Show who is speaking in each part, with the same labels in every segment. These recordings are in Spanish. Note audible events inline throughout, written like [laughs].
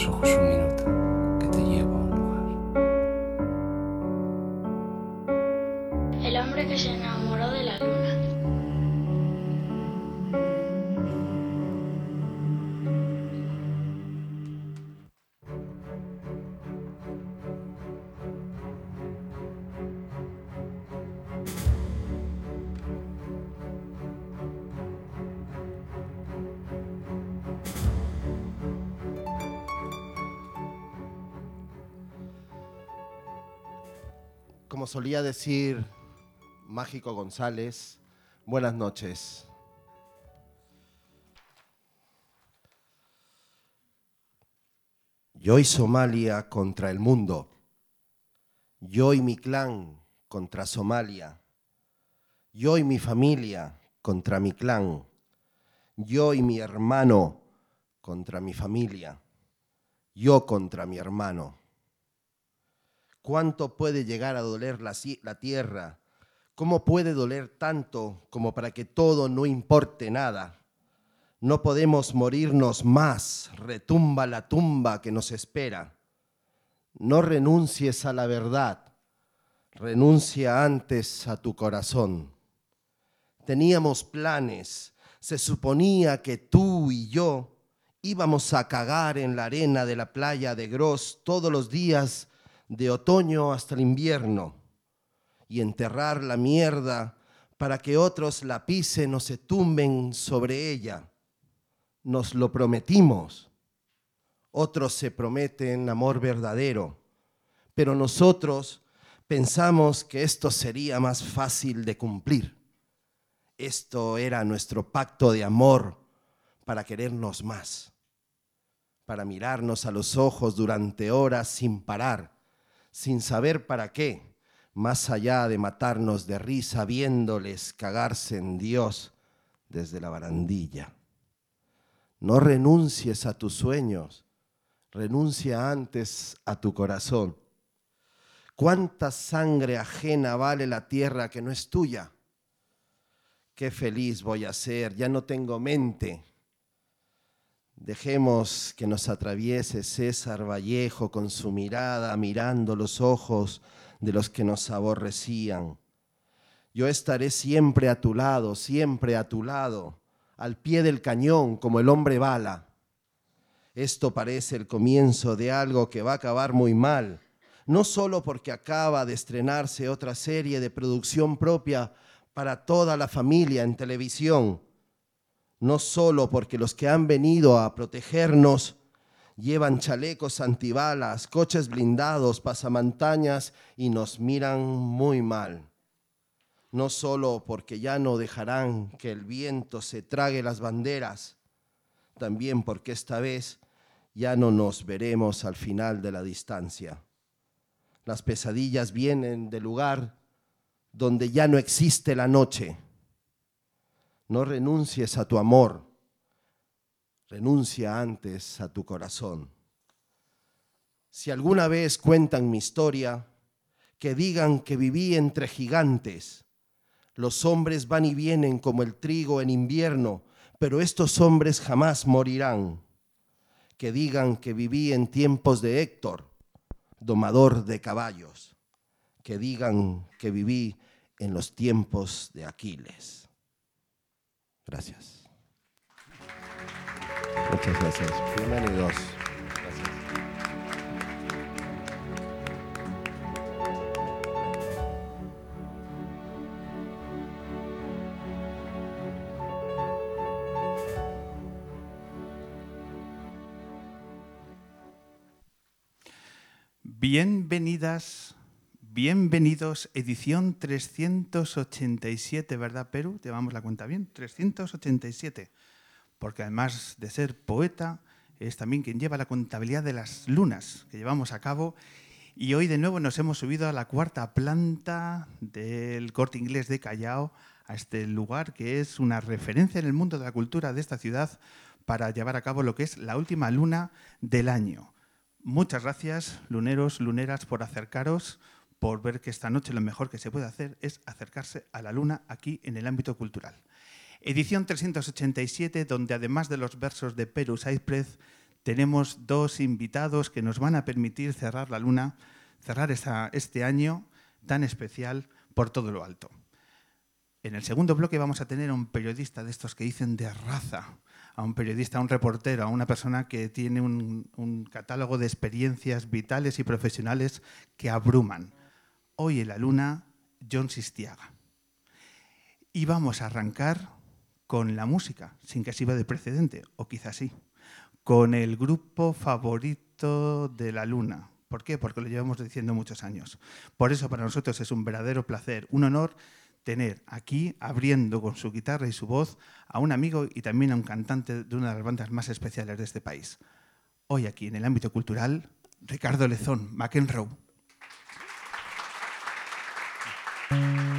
Speaker 1: los ojos un minuto, que
Speaker 2: solía decir Mágico González, buenas noches. Yo y Somalia contra el mundo. Yo y mi clan contra Somalia. Yo y mi familia contra mi clan. Yo y mi hermano contra mi familia. Yo contra mi hermano ¿Cuánto puede llegar a doler la, tierra? ¿Cómo puede doler tanto como para que todo no importe nada? No podemos morirnos más, retumba la tumba que nos espera. No renuncies a la verdad, renuncia antes a tu corazón. Teníamos planes, se suponía que tú y yo íbamos a cagar en la arena de la playa de Gros todos los días de otoño hasta el invierno y enterrar la mierda para que otros la pisen o se tumben sobre ella. Nos lo prometimos. Otros se prometen amor verdadero, pero nosotros pensamos que esto sería más fácil de cumplir. Esto era nuestro pacto de amor para querernos más, para mirarnos a los ojos durante horas sin parar sin saber para qué, más allá de matarnos de risa viéndoles cagarse en Dios desde la barandilla. No renuncies a tus sueños, renuncia antes a tu corazón. ¿Cuánta sangre ajena vale la tierra que no es tuya? Qué feliz voy a ser, ya no tengo mente, Dejemos que nos atraviese César Vallejo con su mirada mirando los ojos de los que nos aborrecían. Yo estaré siempre a tu lado, siempre a tu lado, al pie del cañón como el hombre bala. Esto parece el comienzo de algo que va a acabar muy mal, no solo porque acaba de estrenarse otra serie de producción propia para toda la familia en televisión, no solo porque los que han venido a protegernos llevan chalecos antibalas, coches blindados, pasamontañas y nos miran muy mal. No solo porque ya no dejarán que el viento se trague las banderas, también porque esta vez ya no nos veremos al final de la distancia. Las pesadillas vienen del lugar donde ya no existe la noche no renuncies a tu amor, renuncia antes a tu corazón. Si alguna vez cuentan mi historia, que digan que viví entre gigantes. Los hombres van y vienen como el trigo en invierno, pero estos hombres jamás morirán. Que digan que viví en tiempos de Héctor, domador de caballos. Que digan que viví en los tiempos de Aquiles. Gracias. Muchas gracias. Bienvenidos.
Speaker 3: Bienvenidas Bienvenidos, edición 387, ¿verdad, Perú? Llevamos la cuenta bien, 387. Porque además de ser poeta, es también quien lleva la contabilidad de las lunas que llevamos a cabo. Y hoy de nuevo nos hemos subido a la cuarta planta del corte inglés de Callao, a este lugar que es una referencia en el mundo de la cultura de esta ciudad para llevar a cabo lo que es la última luna del año. Muchas gracias, luneros, luneras, por acercaros por ver que esta noche lo mejor que se puede hacer es acercarse a la luna aquí en el ámbito cultural. Edición 387, donde además de los versos de Perus Saizprez, tenemos dos invitados que nos van a permitir cerrar la luna, cerrar este año tan especial por todo lo alto. En el segundo bloque vamos a tener a un periodista de estos que dicen de raza, a un periodista, a un reportero, a una persona que tiene un catálogo de experiencias vitales y profesionales que abruman. Hoy en la luna, John Sistiaga. Y vamos a arrancar con la música, sin que sirva de precedente, o quizás sí, con el grupo favorito de la luna. ¿Por qué? Porque lo llevamos diciendo muchos años. Por eso para nosotros es un verdadero placer, un honor tener aquí, abriendo con su guitarra y su voz, a un amigo y también a un cantante de una de las bandas más especiales de este país. Hoy aquí en el ámbito cultural, Ricardo Lezón, McEnroe.
Speaker 1: Aullan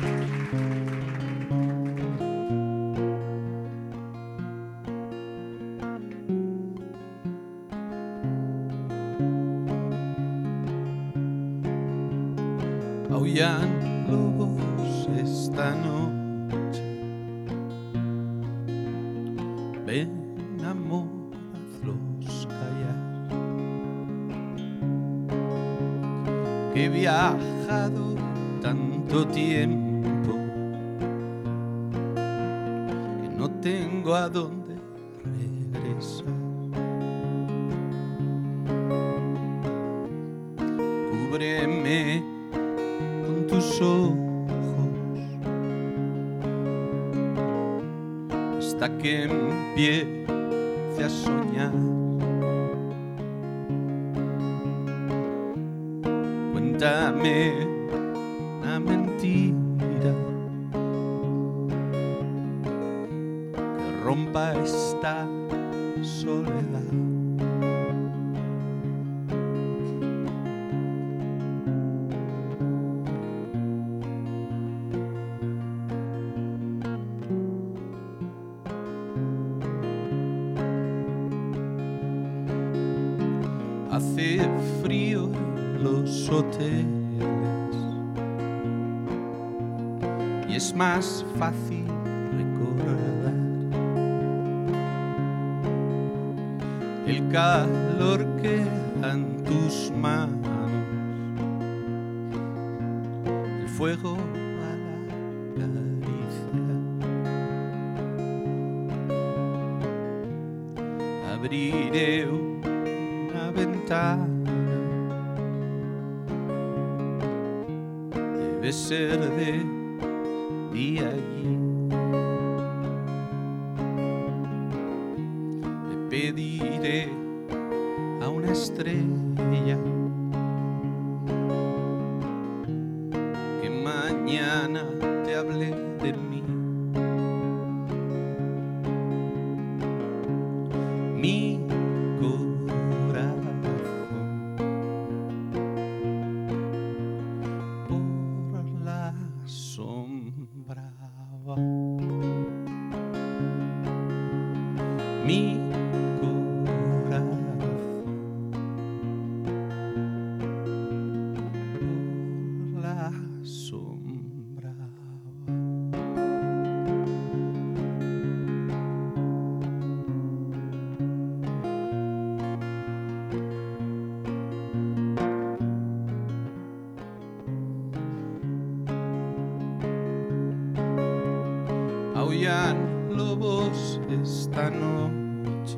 Speaker 1: aullan lobos esta noche.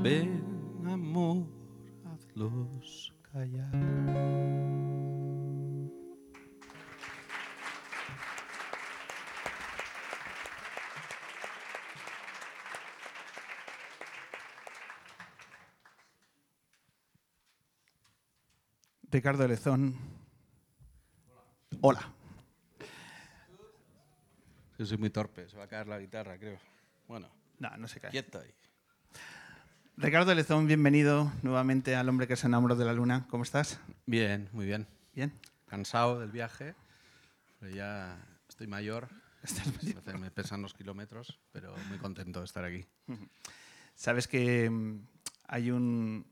Speaker 1: Ven, amor, hazlos callar.
Speaker 3: Ricardo Lezón. Hola.
Speaker 1: Soy muy torpe, se va a caer la guitarra, creo. Bueno,
Speaker 3: No, no se cae.
Speaker 1: quieto ahí.
Speaker 3: Ricardo Lezón, bienvenido nuevamente al hombre que se enamoró de la luna. ¿Cómo estás?
Speaker 1: Bien, muy bien.
Speaker 3: Bien.
Speaker 1: Cansado del viaje, pero ya estoy mayor. Se me pesan los kilómetros, pero muy contento de estar aquí.
Speaker 3: Sabes que mm, hay un...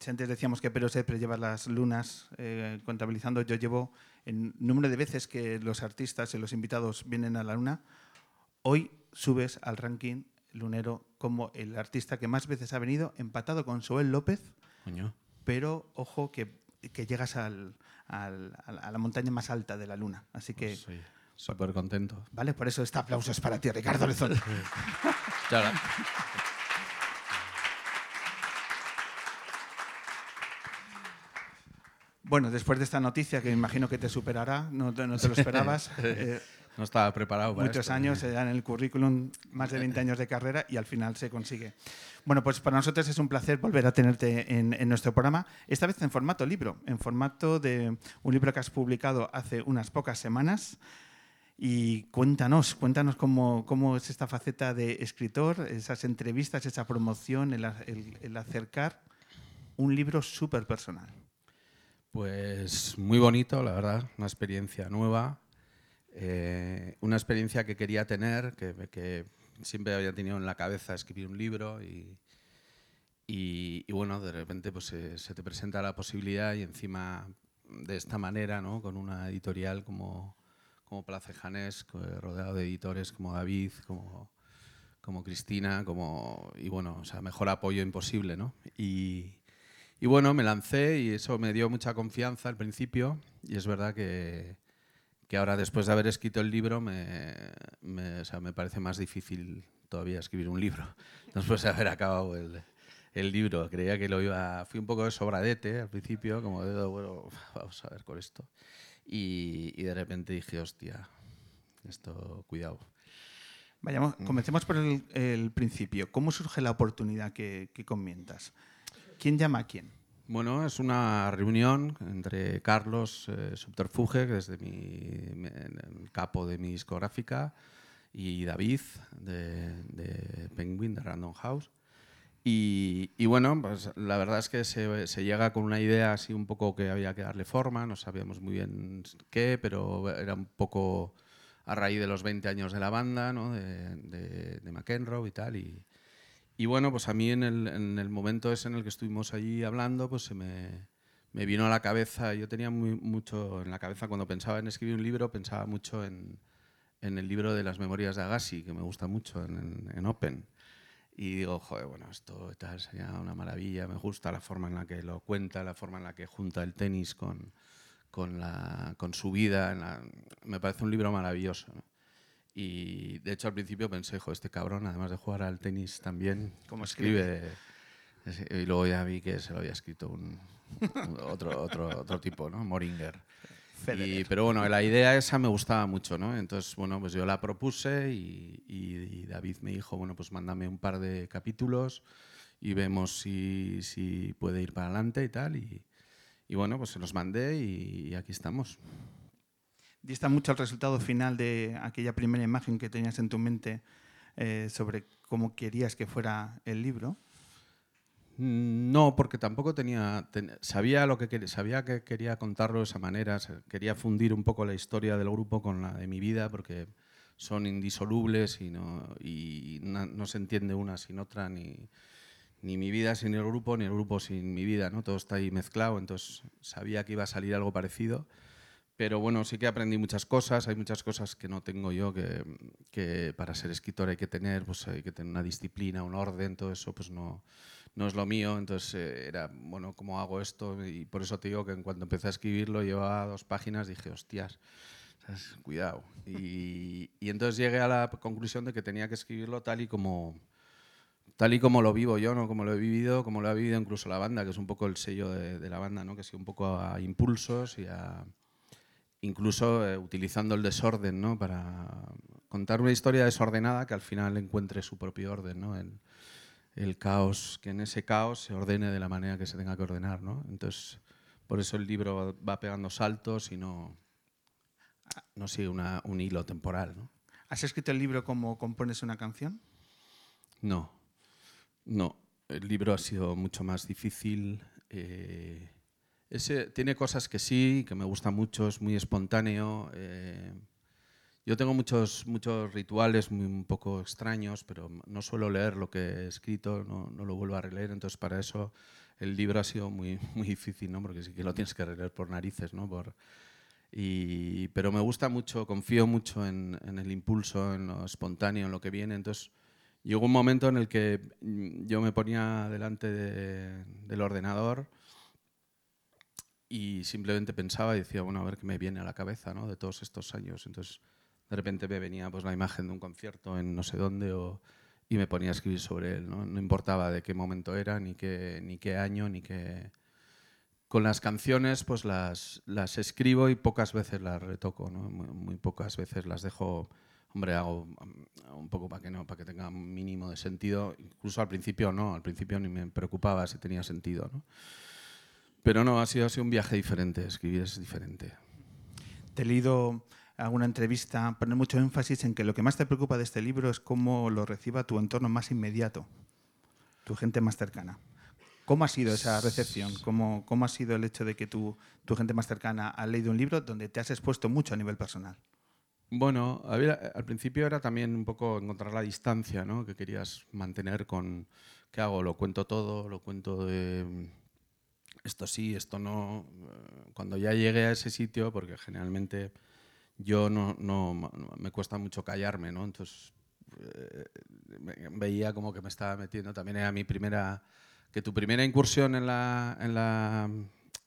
Speaker 3: Si antes decíamos que Pero siempre lleva las lunas eh, contabilizando, yo llevo el número de veces que los artistas y los invitados vienen a la luna. Hoy subes al ranking lunero como el artista que más veces ha venido, empatado con Soel López,
Speaker 1: Coño.
Speaker 3: pero ojo que, que llegas al- al- a la montaña más alta de la luna. Así que,
Speaker 1: Pues soy súper contento.
Speaker 3: vale, por eso este aplauso es para ti, Ricardo Lezón.
Speaker 1: Claro. [laughs]
Speaker 3: Bueno, después de esta noticia, que imagino que te superará, no, te- no te lo esperabas. [laughs] eh,
Speaker 1: No estaba preparado para
Speaker 3: muchos
Speaker 1: esto.
Speaker 3: años, se dan en el currículum más de 20 años de carrera y al final se consigue. Bueno, pues para nosotros es un placer volver a tenerte en, en nuestro programa, esta vez en formato libro, en formato de un libro que has publicado hace unas pocas semanas. Y cuéntanos, cuéntanos cómo, cómo es esta faceta de escritor, esas entrevistas, esa promoción, el, a- el- el acercar un libro súper personal.
Speaker 1: Pues muy bonito, la verdad, una experiencia nueva, eh, una experiencia que quería tener, que, que siempre había tenido en la cabeza escribir un libro y, y- bueno, de repente pues se, se te presenta la posibilidad y encima de esta manera, ¿no? con una editorial como, como Place Janés, rodeado de editores como David, como, como Cristina, como, y bueno, o sea, mejor apoyo imposible, ¿no? Y, y bueno, me lancé y eso me dio mucha confianza al principio y es verdad que, que ahora después de haber escrito el libro me, me, o sea, me parece más difícil todavía escribir un libro [laughs] después de haber acabado el, el libro. Creía que lo iba, fui un poco de sobradete al principio, como de, bueno, [laughs] vamos a ver con esto. Y, y de repente dije, hostia, esto, cuidado.
Speaker 3: Vayamos, comencemos por el, el principio. ¿Cómo surge la oportunidad que, que comentas? ¿Quién llama a quién?
Speaker 1: Bueno, es una reunión entre Carlos eh, Subterfuge, que es mi, el capo de mi discográfica, y David, de, Penguin, de Random House. Y, y bueno, pues la verdad es que se, se llega con una idea así un poco que había que darle forma, no sabíamos muy bien qué, pero era un poco a raíz de los 20 años de la banda, ¿no? de, de, de McEnroe y tal. Y, y bueno, pues a mí en el, en el momento ese en el que estuvimos allí hablando, pues se me, me vino a la cabeza, yo tenía muy, mucho en la cabeza cuando pensaba en escribir un libro, pensaba mucho en, en el libro de las memorias de Agassi, que me gusta mucho, en, en- en Open. Y digo, joder, bueno, esto tal sería una maravilla, me gusta la forma en la que lo cuenta, la forma en la que junta el tenis con, con, la, con su vida. la- me parece un libro maravilloso. ¿no? Y de hecho al principio pensé, jo, este cabrón, además de jugar al tenis también,
Speaker 3: ¿Cómo
Speaker 1: escribe. Es- Y luego ya vi que se lo había escrito un, otro, otro, otro tipo, ¿no? Moringer. Y- pero bueno, la idea esa me gustaba mucho, ¿no? Entonces, bueno, pues yo la propuse y, y- y David me dijo, bueno, pues mándame un par de capítulos y vemos si, si puede ir para adelante y tal. Y, bueno, pues se los mandé y aquí estamos.
Speaker 3: Dista mucho el resultado final de aquella primera imagen que tenías en tu mente eh, sobre cómo querías que fuera el libro.
Speaker 1: Mm, No, porque tampoco tenía. ten- sabía lo que sabía que quería contarlo de esa manera. Quería fundir un poco la historia del grupo con la de mi vida, porque son indisolubles y no, y na- no se entiende una sin otra, ni, ni mi vida sin el grupo, ni el grupo sin mi vida, ¿no? Todo está ahí mezclado, entonces sabía que iba a salir algo parecido. Pero bueno, sí que aprendí muchas cosas, hay muchas cosas que no tengo yo, que, para ser escritor hay que tener, pues hay que tener una disciplina, un orden, todo eso pues no, no es lo mío, entonces eh, era, bueno, ¿cómo hago esto? Y por eso te digo que en cuanto empecé a escribirlo, llevaba dos páginas, dije, hostias, cuidado. Y, y entonces llegué a la conclusión de que tenía que escribirlo tal y como, tal y como lo vivo yo, ¿no? como lo he vivido, como lo ha vivido incluso la banda, que es un poco el sello de, de la banda, ¿no? que ha sido un poco a impulsos y a incluso eh, utilizando el desorden ¿no? para contar una historia desordenada que al final encuentre su propio orden, ¿no? el, el caos, que en ese caos se ordene de la manera que se tenga que ordenar. ¿no? Entonces, por eso el libro va pegando saltos y no, no sigue una- un hilo temporal. ¿no?
Speaker 3: ¿Has escrito el libro como compones una canción?
Speaker 1: No, no. El libro ha sido mucho más difícil. eh, ese, tiene cosas que sí, que me gusta mucho, es muy espontáneo. eh, yo tengo muchos, muchos rituales muy, un poco extraños, pero no suelo leer lo que he escrito, no, no lo vuelvo a releer, entonces para eso el libro ha sido muy, [laughs] muy difícil, ¿no? porque sí que lo tienes que releer por narices, ¿no? Por, y, pero me gusta mucho, confío mucho en, el impulso, en lo espontáneo, en lo que viene, entonces llegó un momento en el que yo me ponía delante de- del ordenador y simplemente pensaba y decía, bueno, a ver qué me viene a la cabeza ¿no? de todos estos años. Entonces, de repente me venía pues, la imagen de un concierto en no sé dónde y me ponía a escribir sobre él. ¿no? No importaba de qué momento era, ni qué, ni qué año, ni qué... Con las canciones, pues las, las escribo y pocas veces las retoco, ¿no? muy, pocas veces las dejo. Hombre, hago un poco para que no, para que tenga un mínimo de sentido. Incluso al principio no, al principio ni me preocupaba si tenía sentido, ¿no? Pero no, ha sido, ha sido un viaje diferente. Escribir es diferente.
Speaker 3: Te he leído alguna entrevista poner mucho énfasis en que lo que más te preocupa de este libro es cómo lo reciba tu entorno más inmediato, tu gente más cercana. ¿Cómo ha sido esa recepción? ¿Cómo, cómo ha sido el hecho de que tu, tu gente más cercana ha leído un libro donde te has expuesto mucho a nivel personal?
Speaker 1: Bueno, a ver, al principio era también un poco encontrar la distancia ¿no? que querías mantener con qué hago, lo cuento todo, lo cuento de esto sí, esto no. Eh, Cuando ya llegué a ese sitio, porque generalmente yo no, no me cuesta mucho callarme, ¿no? Entonces eh, veía como que me estaba metiendo. También era mi primera, que tu primera incursión en la, en la,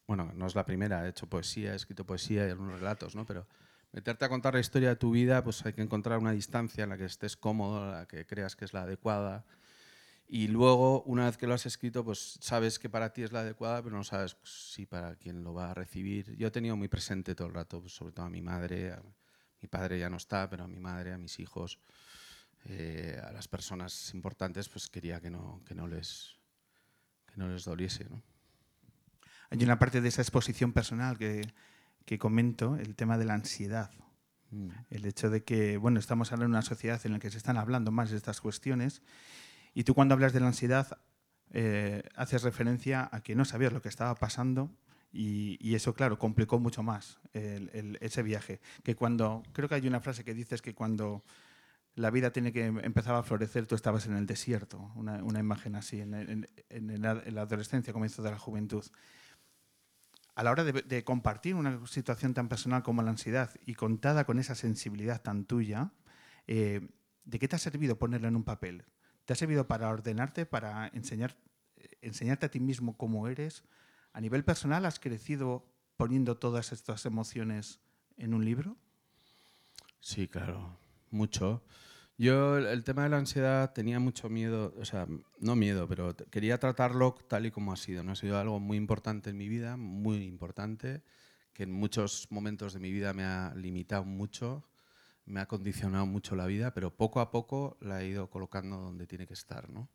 Speaker 1: bueno, no es la primera, he hecho poesía, he escrito poesía y algunos relatos, ¿no? Pero meterte a contar la historia de tu vida, pues hay que encontrar una distancia en la que estés cómodo, en la que creas que es la adecuada. Y luego, una vez que lo has escrito, pues sabes que para ti es la adecuada, pero no sabes si para quién lo va a recibir. Yo he tenido muy presente todo el rato, pues, sobre todo a mi madre, a mi padre ya no está, pero a mi madre, a mis hijos, eh, a las personas importantes, pues quería que no, que no, les, que no les doliese. ¿no?
Speaker 3: Hay una parte de esa exposición personal que, que comento, el tema de la ansiedad.
Speaker 1: Mm.
Speaker 3: El hecho de que, bueno, estamos ahora en una sociedad en la que se están hablando más de estas cuestiones y tú cuando hablas de la ansiedad eh, haces referencia a que no sabías lo que estaba pasando y, eso, claro, complicó mucho más ese viaje. Que cuando, creo que hay una frase que dices que cuando la vida tiene que empezar a florecer, tú estabas en el desierto, una, imagen así, en, la, en la adolescencia, comienzo de la juventud. A la hora de, de compartir una situación tan personal como la ansiedad y contada con esa sensibilidad tan tuya, eh, ¿de qué te ha servido ponerla en un papel? ¿Te ha servido para ordenarte, para enseñar, enseñarte a ti mismo cómo eres? ¿A nivel personal has crecido poniendo todas estas emociones en un libro?
Speaker 1: Sí, claro, mucho. Yo el, tema de la ansiedad tenía mucho miedo, o sea, no miedo, pero quería tratarlo tal y como ha sido. ¿no? Ha sido algo muy importante en mi vida, muy importante, que en muchos momentos de mi vida me ha limitado mucho, me ha condicionado mucho la vida, pero poco a poco la he ido colocando donde tiene que estar. ¿no?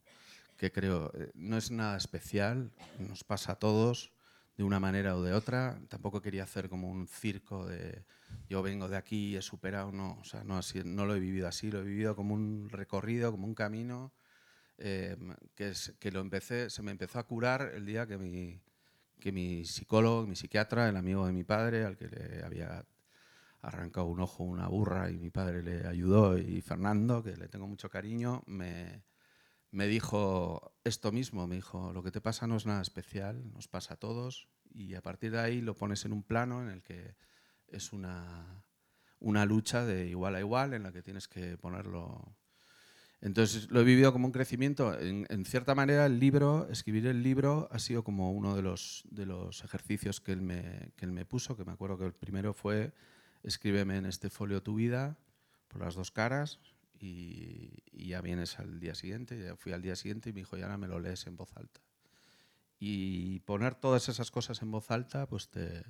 Speaker 1: Que creo, eh, no es nada especial, nos pasa a todos de una manera o de otra. Tampoco quería hacer como un circo de yo vengo de aquí y he superado, no, o sea, no, así, no lo he vivido así, lo he vivido como un recorrido, como un camino eh, que, es- que lo empecé, se me empezó a curar el día que mi, que mi psicólogo, mi psiquiatra, el amigo de mi padre, al que le había arrancado un ojo una burra y mi padre le ayudó, y Fernando, que le tengo mucho cariño, me, me dijo esto mismo, me dijo, lo que te pasa no es nada especial, nos pasa a todos, y a partir de ahí lo pones en un plano en el que es una, una lucha de igual a igual en la que tienes que ponerlo. Entonces lo he vivido como un crecimiento. En, cierta manera, el libro, escribir el libro, ha sido como uno de los, de los ejercicios que me, que él me puso, que me acuerdo que el primero fue escríbeme en este folio tu vida por las dos caras y, ya vienes al día siguiente. Ya fui al día siguiente y me dijo, y ahora me lo lees en voz alta. Y poner todas esas cosas en voz alta, pues te,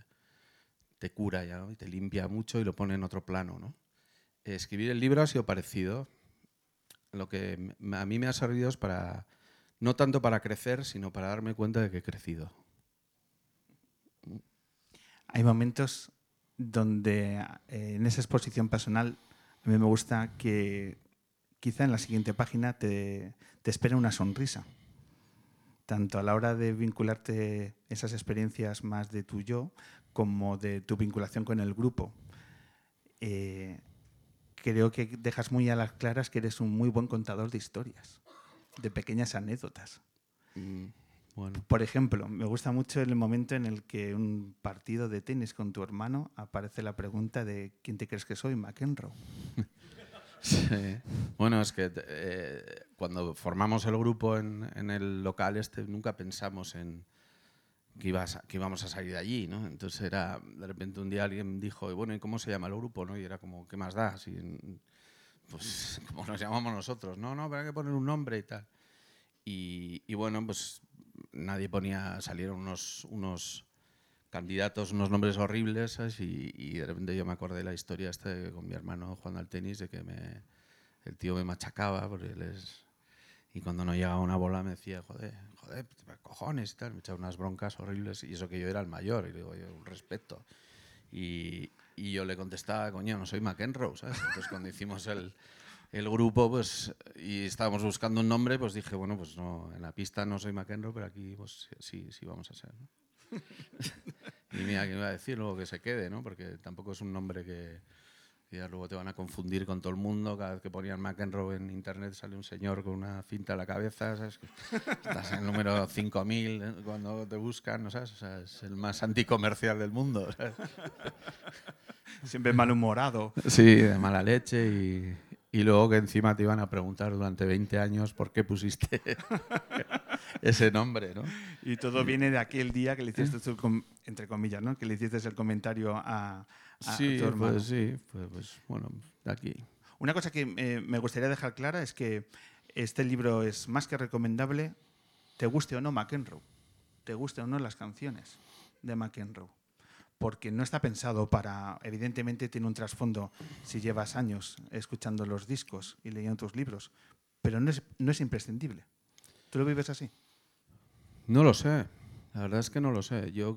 Speaker 1: te cura ya y te limpia mucho y lo pone en otro plano. ¿no? Escribir el libro ha sido parecido. Lo que a mí me ha servido es para, no tanto para crecer, sino para darme cuenta de que he crecido.
Speaker 3: Hay momentos donde eh, en esa exposición personal a mí me gusta que quizá en la siguiente página te, te espera una sonrisa. Tanto a la hora de vincularte esas experiencias más de tu yo como de tu vinculación con el grupo. Eh, creo que dejas muy a las claras que eres un muy buen contador de historias, de pequeñas anécdotas.
Speaker 1: Mm, Bueno,
Speaker 3: Por ejemplo, me gusta mucho el momento en el que un partido de tenis con tu hermano aparece la pregunta de ¿quién te crees que soy? McEnroe. [laughs]
Speaker 1: Sí. Bueno, es que eh, cuando formamos el grupo en, en el local este, nunca pensamos en que, ibas a- que íbamos a salir de allí, ¿no? Entonces era, de repente un día alguien dijo, bueno, ¿y cómo se llama el grupo? ¿no? Y era como, ¿qué más da? Si, pues [laughs] como nos llamamos nosotros, no, no, pero hay que poner un nombre y tal. Y, y bueno, pues nadie ponía, salieron unos, unos candidatos, unos nombres horribles, ¿sabes? Y, de repente yo me acordé de la historia esta de- con mi hermano jugando al tenis, de que me, el tío me machacaba, porque él es... Y cuando no llegaba una bola me decía, joder, joder, cojones y tal, me echaba unas broncas horribles, y eso que yo era el mayor, y digo, yo, un respeto. Y, y yo le contestaba, coño, no soy McEnroe, ¿sabes? Entonces cuando hicimos el, el grupo, pues, y estábamos buscando un nombre, pues dije, bueno, pues no, en la pista no soy McEnroe, pero aquí pues sí, sí vamos a ser, ¿no? [laughs] y mira, que me iba a decir luego que se quede, ¿no? Porque tampoco es un nombre que, que ya luego te van a confundir con todo el mundo. Cada vez que ponían McEnroe en internet sale un señor con una cinta en la cabeza, ¿sabes? Estás en el número 5000 ¿eh? cuando te buscan, ¿no sabes? O sea, es el más anticomercial del mundo, ¿sabes?
Speaker 3: Siempre malhumorado.
Speaker 1: Sí, de mala leche y, y luego que encima te iban a preguntar durante 20 años por qué pusiste [laughs] ese nombre, ¿no?
Speaker 3: Y todo viene de aquel día que le hiciste, tú, com- entre comillas, ¿no? Que le hiciste el comentario a, a
Speaker 1: sí,
Speaker 3: tu hermano.
Speaker 1: pues sí, pues, pues, bueno, de aquí.
Speaker 3: Una cosa que eh, me gustaría dejar clara es que este libro es más que recomendable, te guste o no McEnroe, te guste o no las canciones de McEnroe. Porque no está pensado para, evidentemente tiene un trasfondo si llevas años escuchando los discos y leyendo tus libros, pero no es, no es imprescindible. ¿Tú lo vives así?
Speaker 1: No lo sé, la verdad es que no lo sé. Yo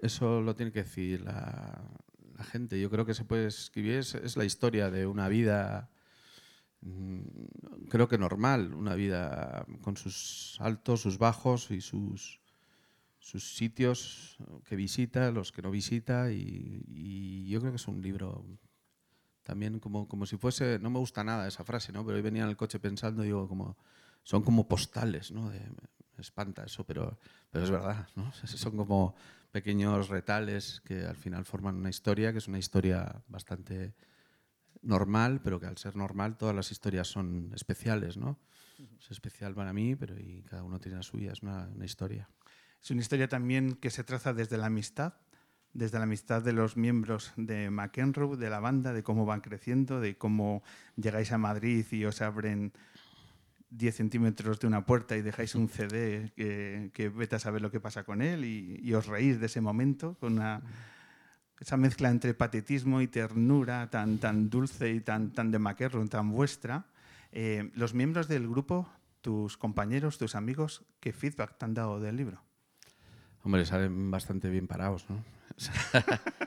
Speaker 1: eso lo tiene que decir la, gente. Yo creo que se puede escribir es, es la historia de una vida, mm, creo que normal, una vida con sus altos, sus bajos y sus sus sitios que visita, los que no visita y, y yo creo que es un libro también como, como si fuese, no me gusta nada esa frase, ¿no? pero hoy venía en el coche pensando, digo, como son como postales, ¿no? De- me espanta eso, pero, pero es verdad, ¿no? [laughs] Son como pequeños retales que al final forman una historia, que es una historia bastante normal, pero que al ser normal todas las historias son especiales, ¿no? Es especial para mí, pero y cada uno tiene la suya, es una, una historia.
Speaker 3: Es una historia también que se traza desde la amistad, desde la amistad de los miembros de McEnroe, de la banda, de cómo van creciendo, de cómo llegáis a Madrid y os abren 10 centímetros de una puerta y dejáis un CD que, que vete a saber lo que pasa con él y, y os reís de ese momento con una, esa mezcla entre patetismo y ternura tan, tan dulce y tan, tan de McEnroe, tan vuestra. Eh, los miembros del grupo, tus compañeros, tus amigos, ¿qué feedback te han dado del libro?
Speaker 1: Hombre, salen bastante bien parados, ¿no? [laughs]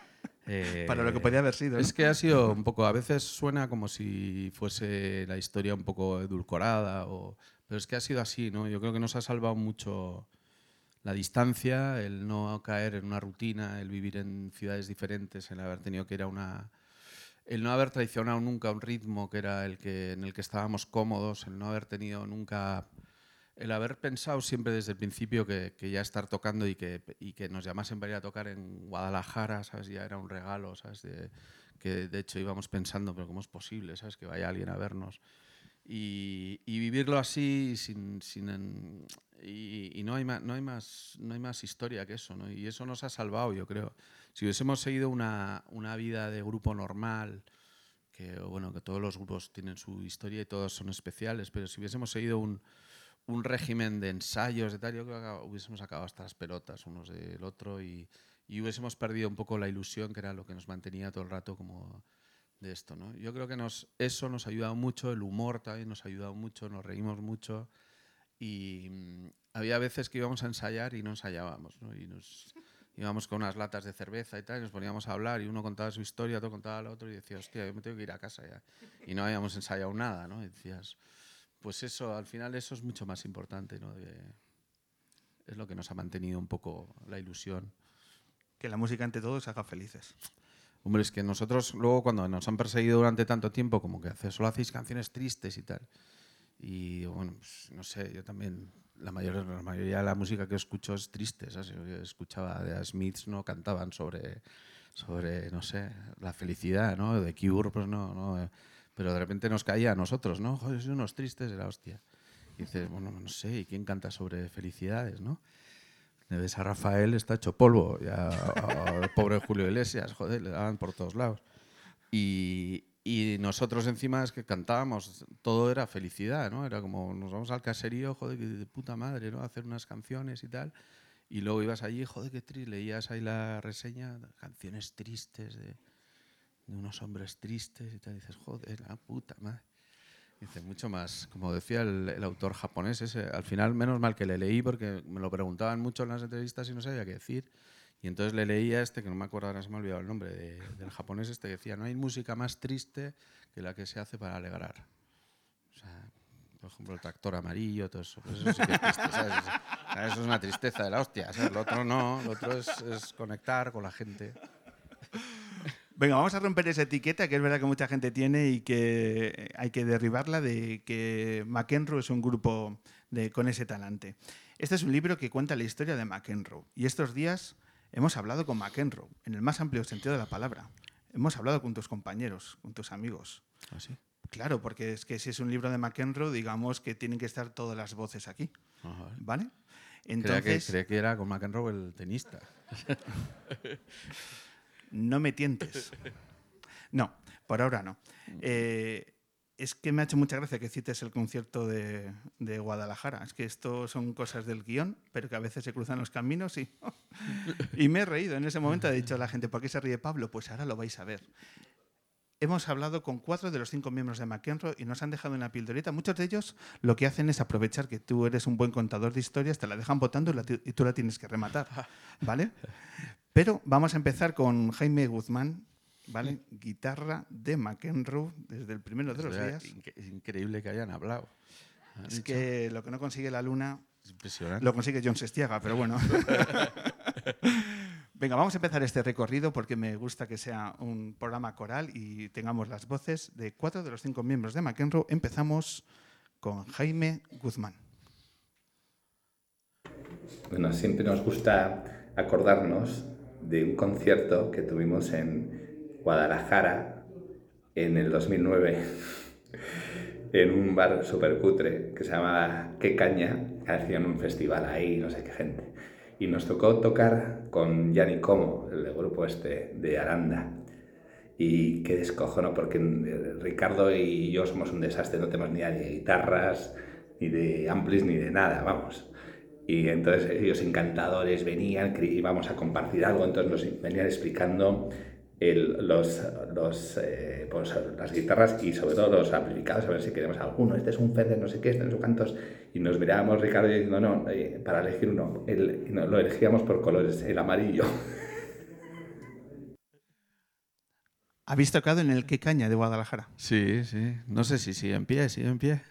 Speaker 1: Eh,
Speaker 3: Para lo que podía haber sido. ¿no?
Speaker 1: Es que ha sido un poco, a veces suena como si fuese la historia un poco edulcorada, o, pero es que ha sido así, ¿no? Yo creo que nos ha salvado mucho la distancia, el no caer en una rutina, el vivir en ciudades diferentes, el haber tenido que ir a una... El no haber traicionado nunca un ritmo que era el que, en el que estábamos cómodos, el no haber tenido nunca el haber pensado siempre desde el principio que, que ya estar tocando y que, y que nos llamasen para ir a tocar en Guadalajara, ¿sabes? Ya era un regalo, ¿sabes? De- que de hecho íbamos pensando, pero ¿cómo es posible, ¿sabes? Que vaya alguien a vernos. Y, y vivirlo así sin... sin y no, hay más, no, hay más, no hay más historia que eso, ¿no? Y eso nos ha salvado, yo creo. Si hubiésemos seguido una, una vida de grupo normal, que bueno, que todos los grupos tienen su historia y todos son especiales, pero si hubiésemos seguido un, un régimen de ensayos, de tal, yo creo que hubiésemos acabado hasta las pelotas unos del otro y, y hubiésemos perdido un poco la ilusión que era lo que nos mantenía todo el rato como de esto. ¿no? Yo creo que nos, eso nos ha ayudado mucho, el humor también nos ha ayudado mucho, nos reímos mucho y mm, había veces que íbamos a ensayar y no ensayábamos. ¿no? Y nos [laughs] íbamos con unas latas de cerveza y tal, y nos poníamos a hablar y uno contaba su historia, otro contaba la otro y decía, hostia, yo me tengo que ir a casa ya. Y no habíamos ensayado nada, ¿no? Y decías, pues eso, al final eso es mucho más importante, ¿no? De- es lo que nos ha mantenido un poco la ilusión.
Speaker 3: Que la música ante todo os haga felices.
Speaker 1: Hombre, es que nosotros luego cuando nos han perseguido durante tanto tiempo, como que hace- solo hacéis canciones tristes y tal. Y bueno, pues, no sé, yo también, la, mayor, la mayoría de la música que escucho es triste. ¿sabes? Yo escuchaba de Smiths, no cantaban sobre, sobre, no sé, la felicidad, ¿no? De Cure, pues no, no. Pero de repente nos caía a nosotros, ¿no? Joder, sois unos tristes de la hostia. Y dices, bueno, no sé, ¿y quién canta sobre felicidades, no? Le ves a Rafael, está hecho polvo, ya, al pobre Julio Iglesias, joder, le daban por todos lados. Y, y nosotros encima es que cantábamos, todo era felicidad, ¿no? Era como, nos vamos al caserío, joder, que de puta madre, ¿no? A hacer unas canciones y tal. Y luego ibas allí, joder, qué triste, leías ahí la reseña, canciones tristes de, de unos hombres tristes y tal. Y dices, joder, la puta madre. Dice, mucho más, como decía el, el autor japonés ese, al final menos mal que le leí porque me lo preguntaban mucho en las entrevistas y no sabía qué decir. Y entonces le leía este, que no me acuerdo ahora, se me ha olvidado el nombre, de- del japonés este, que decía, no hay música más triste que la que se hace para alegrar. O sea, por ejemplo, el tractor amarillo, todo eso. Pues eso sí que es triste, ¿sabes? Eso es una tristeza de la hostia, ¿sabes? Lo otro no, lo otro es, es conectar con la gente.
Speaker 3: Venga, vamos a romper esa etiqueta que es verdad que mucha gente tiene y que hay que derribarla de que McEnroe es un grupo de, con ese talante. Este es un libro que cuenta la historia de McEnroe y estos días hemos hablado con McEnroe en el más amplio sentido de la palabra. Hemos hablado con tus compañeros, con tus amigos.
Speaker 1: ¿Así?
Speaker 3: Claro, porque es que si es un libro de McEnroe, digamos que tienen que estar todas las voces aquí, ¿vale?
Speaker 1: Creía que,
Speaker 3: Entonces,
Speaker 1: creía que era con McEnroe el tenista. [laughs]
Speaker 3: No me tientes. [laughs] No, por ahora no. Eh, es que me ha hecho mucha gracia que cites el concierto de, de Guadalajara. Es que esto son cosas del guion, pero que a veces se cruzan los caminos y, [laughs] y me he reído. En ese momento ha dicho la gente, ¿por qué se ríe Pablo? Pues ahora lo vais a ver. Hemos hablado con cuatro de los cinco miembros de McEnroe y nos han dejado una pildorita. Muchos de ellos lo que hacen es aprovechar que tú eres un buen contador de historias, te la dejan votando y, la y tú la tienes que rematar. [laughs] ¿Vale? Pero vamos a empezar con Jaime Guzmán, ¿vale? Guitarra de McEnroe desde el primero de los días.
Speaker 1: inque- increíble que hayan hablado. Han
Speaker 3: Es
Speaker 1: dicho-
Speaker 3: que lo que no consigue la luna
Speaker 1: es impresionante.
Speaker 3: lo consigue John Sestiaga, pero bueno. [laughs] Venga, vamos a empezar este recorrido porque me gusta que sea un programa coral y tengamos las voces de cuatro de los cinco miembros de McEnroe. Empezamos con Jaime Guzmán.
Speaker 4: Bueno, siempre nos gusta acordarnos de un concierto que tuvimos en Guadalajara en el 2009 [laughs] en un bar super cutre que se llamaba Qué Caña, que hacían un festival ahí, no sé qué gente. Y nos tocó tocar con Yanni Como, el grupo este de Aranda. Y qué descojono, porque eh, Ricardo y yo somos un desastre, no tenemos ni de guitarras, ni de amplis, ni de nada, vamos. Y entonces ellos encantadores venían, íbamos a compartir algo, entonces nos venían explicando el- los, los, eh, pues, las guitarras y sobre todo los amplificados, a ver si queremos alguno. Este es un Fender, no sé qué, este no sé cuántos. Y nos mirábamos Ricardo y diciendo, no, eh, para elegir uno. El- no- lo elegíamos por colores, el amarillo. [laughs]
Speaker 3: ¿Habéis tocado en el Qué Caña de Guadalajara?
Speaker 1: Sí, sí. No sé si sigue en pie, sigue en pie.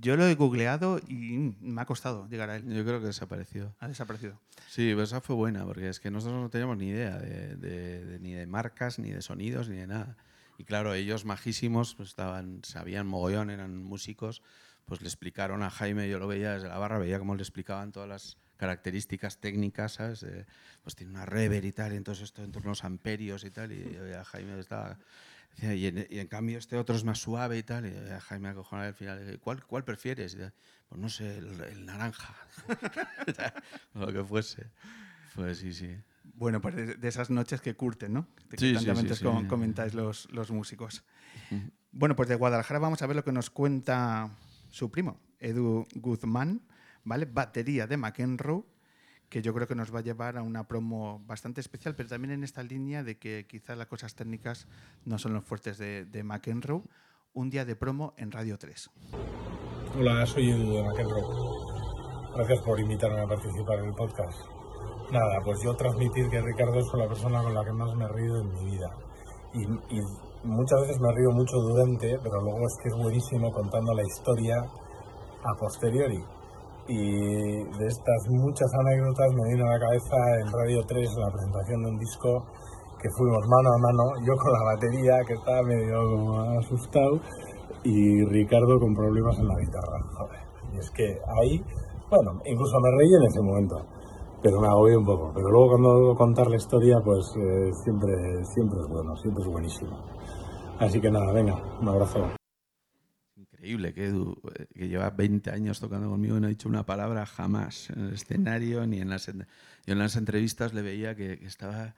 Speaker 3: Yo lo he googleado y mm, me ha costado llegar a él.
Speaker 1: Yo creo que desapareció.
Speaker 3: Ha desaparecido.
Speaker 1: Sí, pero esa fue buena, porque es que nosotros no teníamos ni idea de, de- de- ni de marcas, ni de sonidos, ni de nada. Y claro, ellos majísimos, pues estaban, sabían mogollón, eran músicos, pues le explicaron a Jaime, yo lo veía desde la barra, veía cómo le explicaban todas las características técnicas, ¿sabes? De, pues tiene una rever y tal, y entonces esto entre unos amperios y tal, y yo veía a Jaime estaba... Y en, y en cambio este otro es más suave y tal, y a Jaime acojonado al final, ¿cuál, cuál prefieres? Y pues no sé, el, el naranja, [laughs] o lo que fuese. Pues sí, sí.
Speaker 3: Bueno, pues de, esas noches que curten, ¿no? De que
Speaker 1: Sí, sí, sí,
Speaker 3: comentáis los, los músicos. Bueno, pues de Guadalajara vamos a ver lo que nos cuenta su primo, Edu Guzmán, ¿vale? Batería de McEnroe, que yo creo que nos va a llevar a una promo bastante especial, pero también en esta línea de que quizás las cosas técnicas no son los fuertes de, de McEnroe. Un día de promo en Radio 3.
Speaker 5: Hola, soy Edu McEnroe. Gracias por invitarme a participar en el podcast. Nada, pues yo transmitir que Ricardo es la persona con la que más me he reído en mi vida. Y, y muchas veces me río mucho durante, pero luego es que es buenísimo contando la historia a posteriori. Y de estas muchas anécdotas me vino a la cabeza en Radio 3 la presentación de un disco que fuimos mano a mano, yo con la batería que estaba medio asustado y Ricardo con problemas en la guitarra. Joder. Y es que ahí, bueno, incluso me reí en ese momento, pero me agobié un poco. Pero luego cuando contar la historia, pues eh, siempre, siempre es bueno, siempre es buenísimo. Así que nada, venga, un abrazo.
Speaker 1: Increíble que Edu, que lleva 20 años tocando conmigo y no ha dicho una palabra jamás en el escenario ni en las, yo en las entrevistas le veía que, que estaba,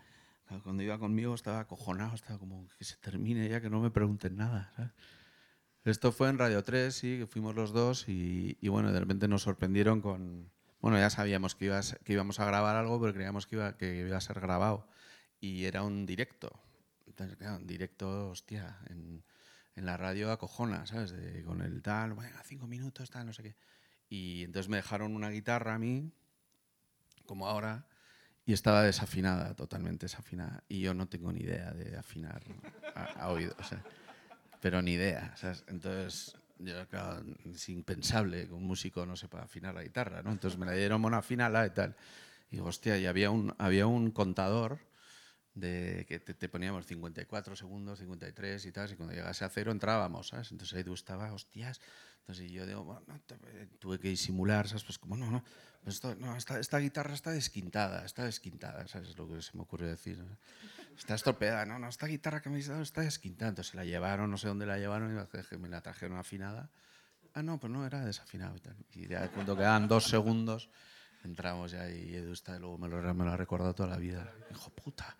Speaker 1: cuando iba conmigo estaba acojonado, estaba como que se termine ya, que no me pregunten nada. ¿sabes? Esto fue en Radio 3, sí, que fuimos los dos y, y bueno, de repente nos sorprendieron con... Bueno, ya sabíamos que, ibas- que íbamos a grabar algo, pero creíamos que iba, que iba a ser grabado. Y era un directo. Entonces, claro, un directo, hostia, en, en la radio acojona, ¿sabes? De- con el tal, venga, cinco minutos, tal, no sé qué. Y entonces me dejaron una guitarra a mí, como ahora, y estaba desafinada, totalmente desafinada. Y yo no tengo ni idea de afinar a, a oído, o sea, pero ni idea, ¿sabes? Entonces, yo, claro, es impensable que un músico no sepa afinar la guitarra, ¿no? Entonces me la dieron, bueno, afínala y tal. Y digo, hostia, y había un, había un contador de que te, te poníamos 54 segundos, 53 y tal, y cuando llegase a cero entrábamos, ¿sabes? Entonces Edu estaba, hostias. Entonces yo digo, bueno, no, te- tuve que disimular, ¿sabes? Pues como, no, no, pues esto- no esta, esta guitarra está desquintada, está desquintada, ¿sabes? Es lo que se me ocurre decir. Está estropeada, no, no, esta guitarra que me habéis dado está desquintada. Entonces la llevaron, no sé dónde la llevaron, y me la trajeron afinada. Ah, no, pues no, era desafinado y tal. Y ya cuando quedaban dos segundos, entramos ya y Edu está, luego me lo, me lo ha recordado toda la vida. Hijo puta,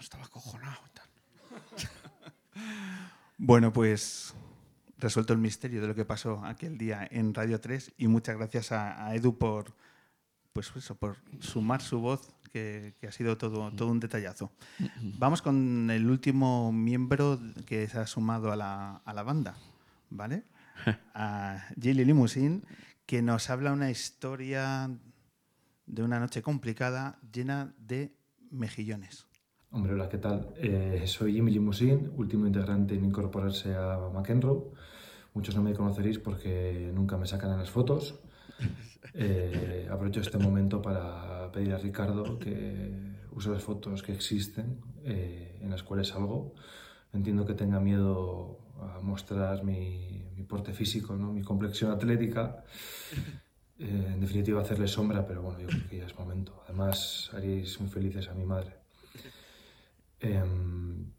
Speaker 1: estaba acojonado y tal. [laughs]
Speaker 3: Bueno, pues resuelto el misterio de lo que pasó aquel día en Radio 3 y muchas gracias a, a Edu por, pues eso, por sumar su voz, que, que ha sido todo, todo un detallazo. Vamos con el último miembro que se ha sumado a la, a la banda, ¿vale? [laughs] A Gilly Limousine, que nos habla una historia de una noche complicada llena de mejillones.
Speaker 6: Hombre, hola, ¿qué tal? Eh, soy Jimmy Limousin, último integrante en incorporarse a McEnroe. Muchos no me conoceréis porque nunca me sacan en las fotos. [laughs] Eh, aprovecho este momento para pedir a Ricardo que use las fotos que existen eh, en las cuales salgo. Entiendo que tenga miedo a mostrar mi, mi porte físico, ¿no? mi complexión atlética. Eh, en definitiva, hacerle sombra, pero bueno, yo creo que ya es momento. Además, haríais muy felices a mi madre. Em,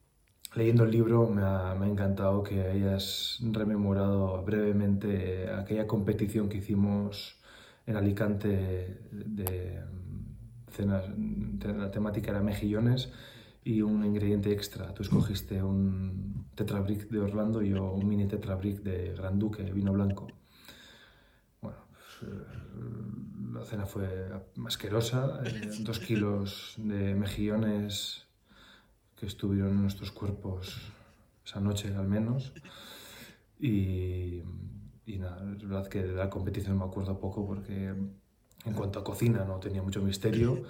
Speaker 6: leyendo el libro me ha, me ha encantado que hayas rememorado brevemente aquella competición que hicimos en Alicante de, cenas, la temática era mejillones y un ingrediente extra. Tú escogiste un tetrabric de Orlando y yo un mini tetrabric de Gran Duque, vino blanco. Bueno, pues, eh, la cena fue asquerosa, eh, [laughs] dos kilos de mejillones que estuvieron en nuestros cuerpos esa noche al menos. Y, y nada, es verdad que de la competición me acuerdo poco porque en cuanto a cocina no tenía mucho misterio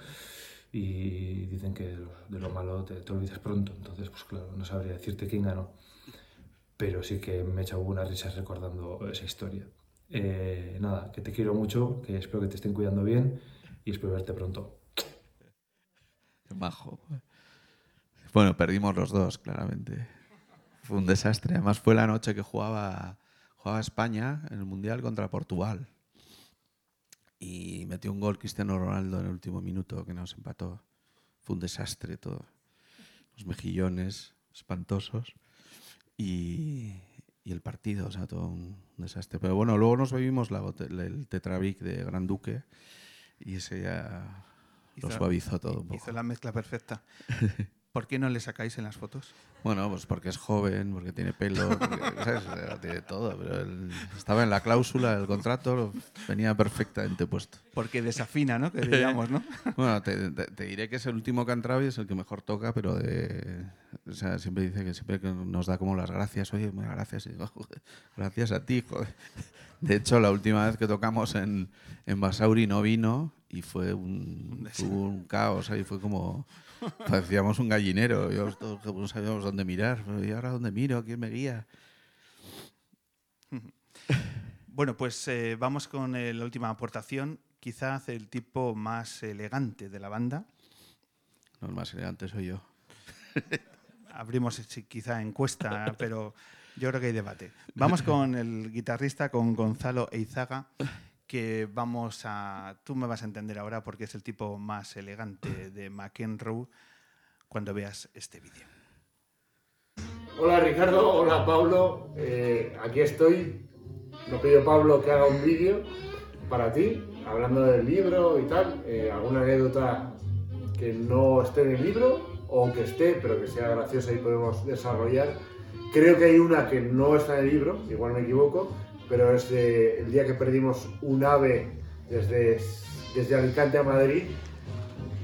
Speaker 6: y dicen que de lo, malo te, te olvidas pronto, entonces pues claro, no sabría decirte quién ganó. Pero sí que me he echado unas risas recordando esa historia. Eh, nada, que te quiero mucho, que espero que te estén cuidando bien y espero verte pronto.
Speaker 1: Qué majo. Bueno, perdimos los dos, claramente. Fue un desastre. Además, fue la noche que jugaba, jugaba España en el Mundial contra Portugal. Y metió un gol Cristiano Ronaldo en el último minuto que nos empató. Fue un desastre todo. Los mejillones espantosos. Y, y el partido, o sea, todo un desastre. Pero bueno, luego nos bebimos la el Tetrabric de Gran Duque y ese ya lo
Speaker 3: Hizo-
Speaker 1: suavizó todo un poco.
Speaker 3: Hizo la mezcla perfecta. [laughs] ¿Por qué no le sacáis en las fotos?
Speaker 1: Bueno, pues porque es joven, porque tiene pelo, porque, [laughs] ¿sabes? Tiene todo. Pero él estaba en la cláusula del contrato, venía perfectamente puesto.
Speaker 3: Porque desafina, ¿no? Que [laughs] digamos, ¿no?
Speaker 1: Bueno, te, te- te diré que es el último que ha entrado y es el que mejor toca, pero de, o sea, siempre dice que siempre nos da como las gracias. Oye, muchas gracias. Y digo, "Joder, gracias a ti, joder. De hecho, la última vez que tocamos en, en Basauri no vino y fue un, fue un caos. Ahí fue como. Parecíamos un gallinero. Yo todos no sabíamos dónde mirar. ¿Y ahora dónde miro? ¿Quién me guía? [laughs]
Speaker 3: Bueno, pues eh, vamos con eh, la última aportación. Quizás el tipo más elegante de la banda.
Speaker 1: No, el más elegante soy yo. [laughs]
Speaker 3: Abrimos quizá encuesta, pero yo creo que hay debate. Vamos con el guitarrista, con Gonzalo Eizaga, que vamos a... Tú me vas a entender ahora porque es el tipo más elegante de McEnroe cuando veas este vídeo.
Speaker 7: Hola Ricardo, hola Pablo, eh, aquí estoy. Me pidió Pablo que haga un vídeo para ti, hablando del libro y tal. Eh, alguna anécdota que no esté en el libro o que esté, pero que sea graciosa y podemos desarrollar. Creo que hay una que no está en el libro, igual me equivoco, pero es de el día que perdimos un ave desde, desde Alicante a Madrid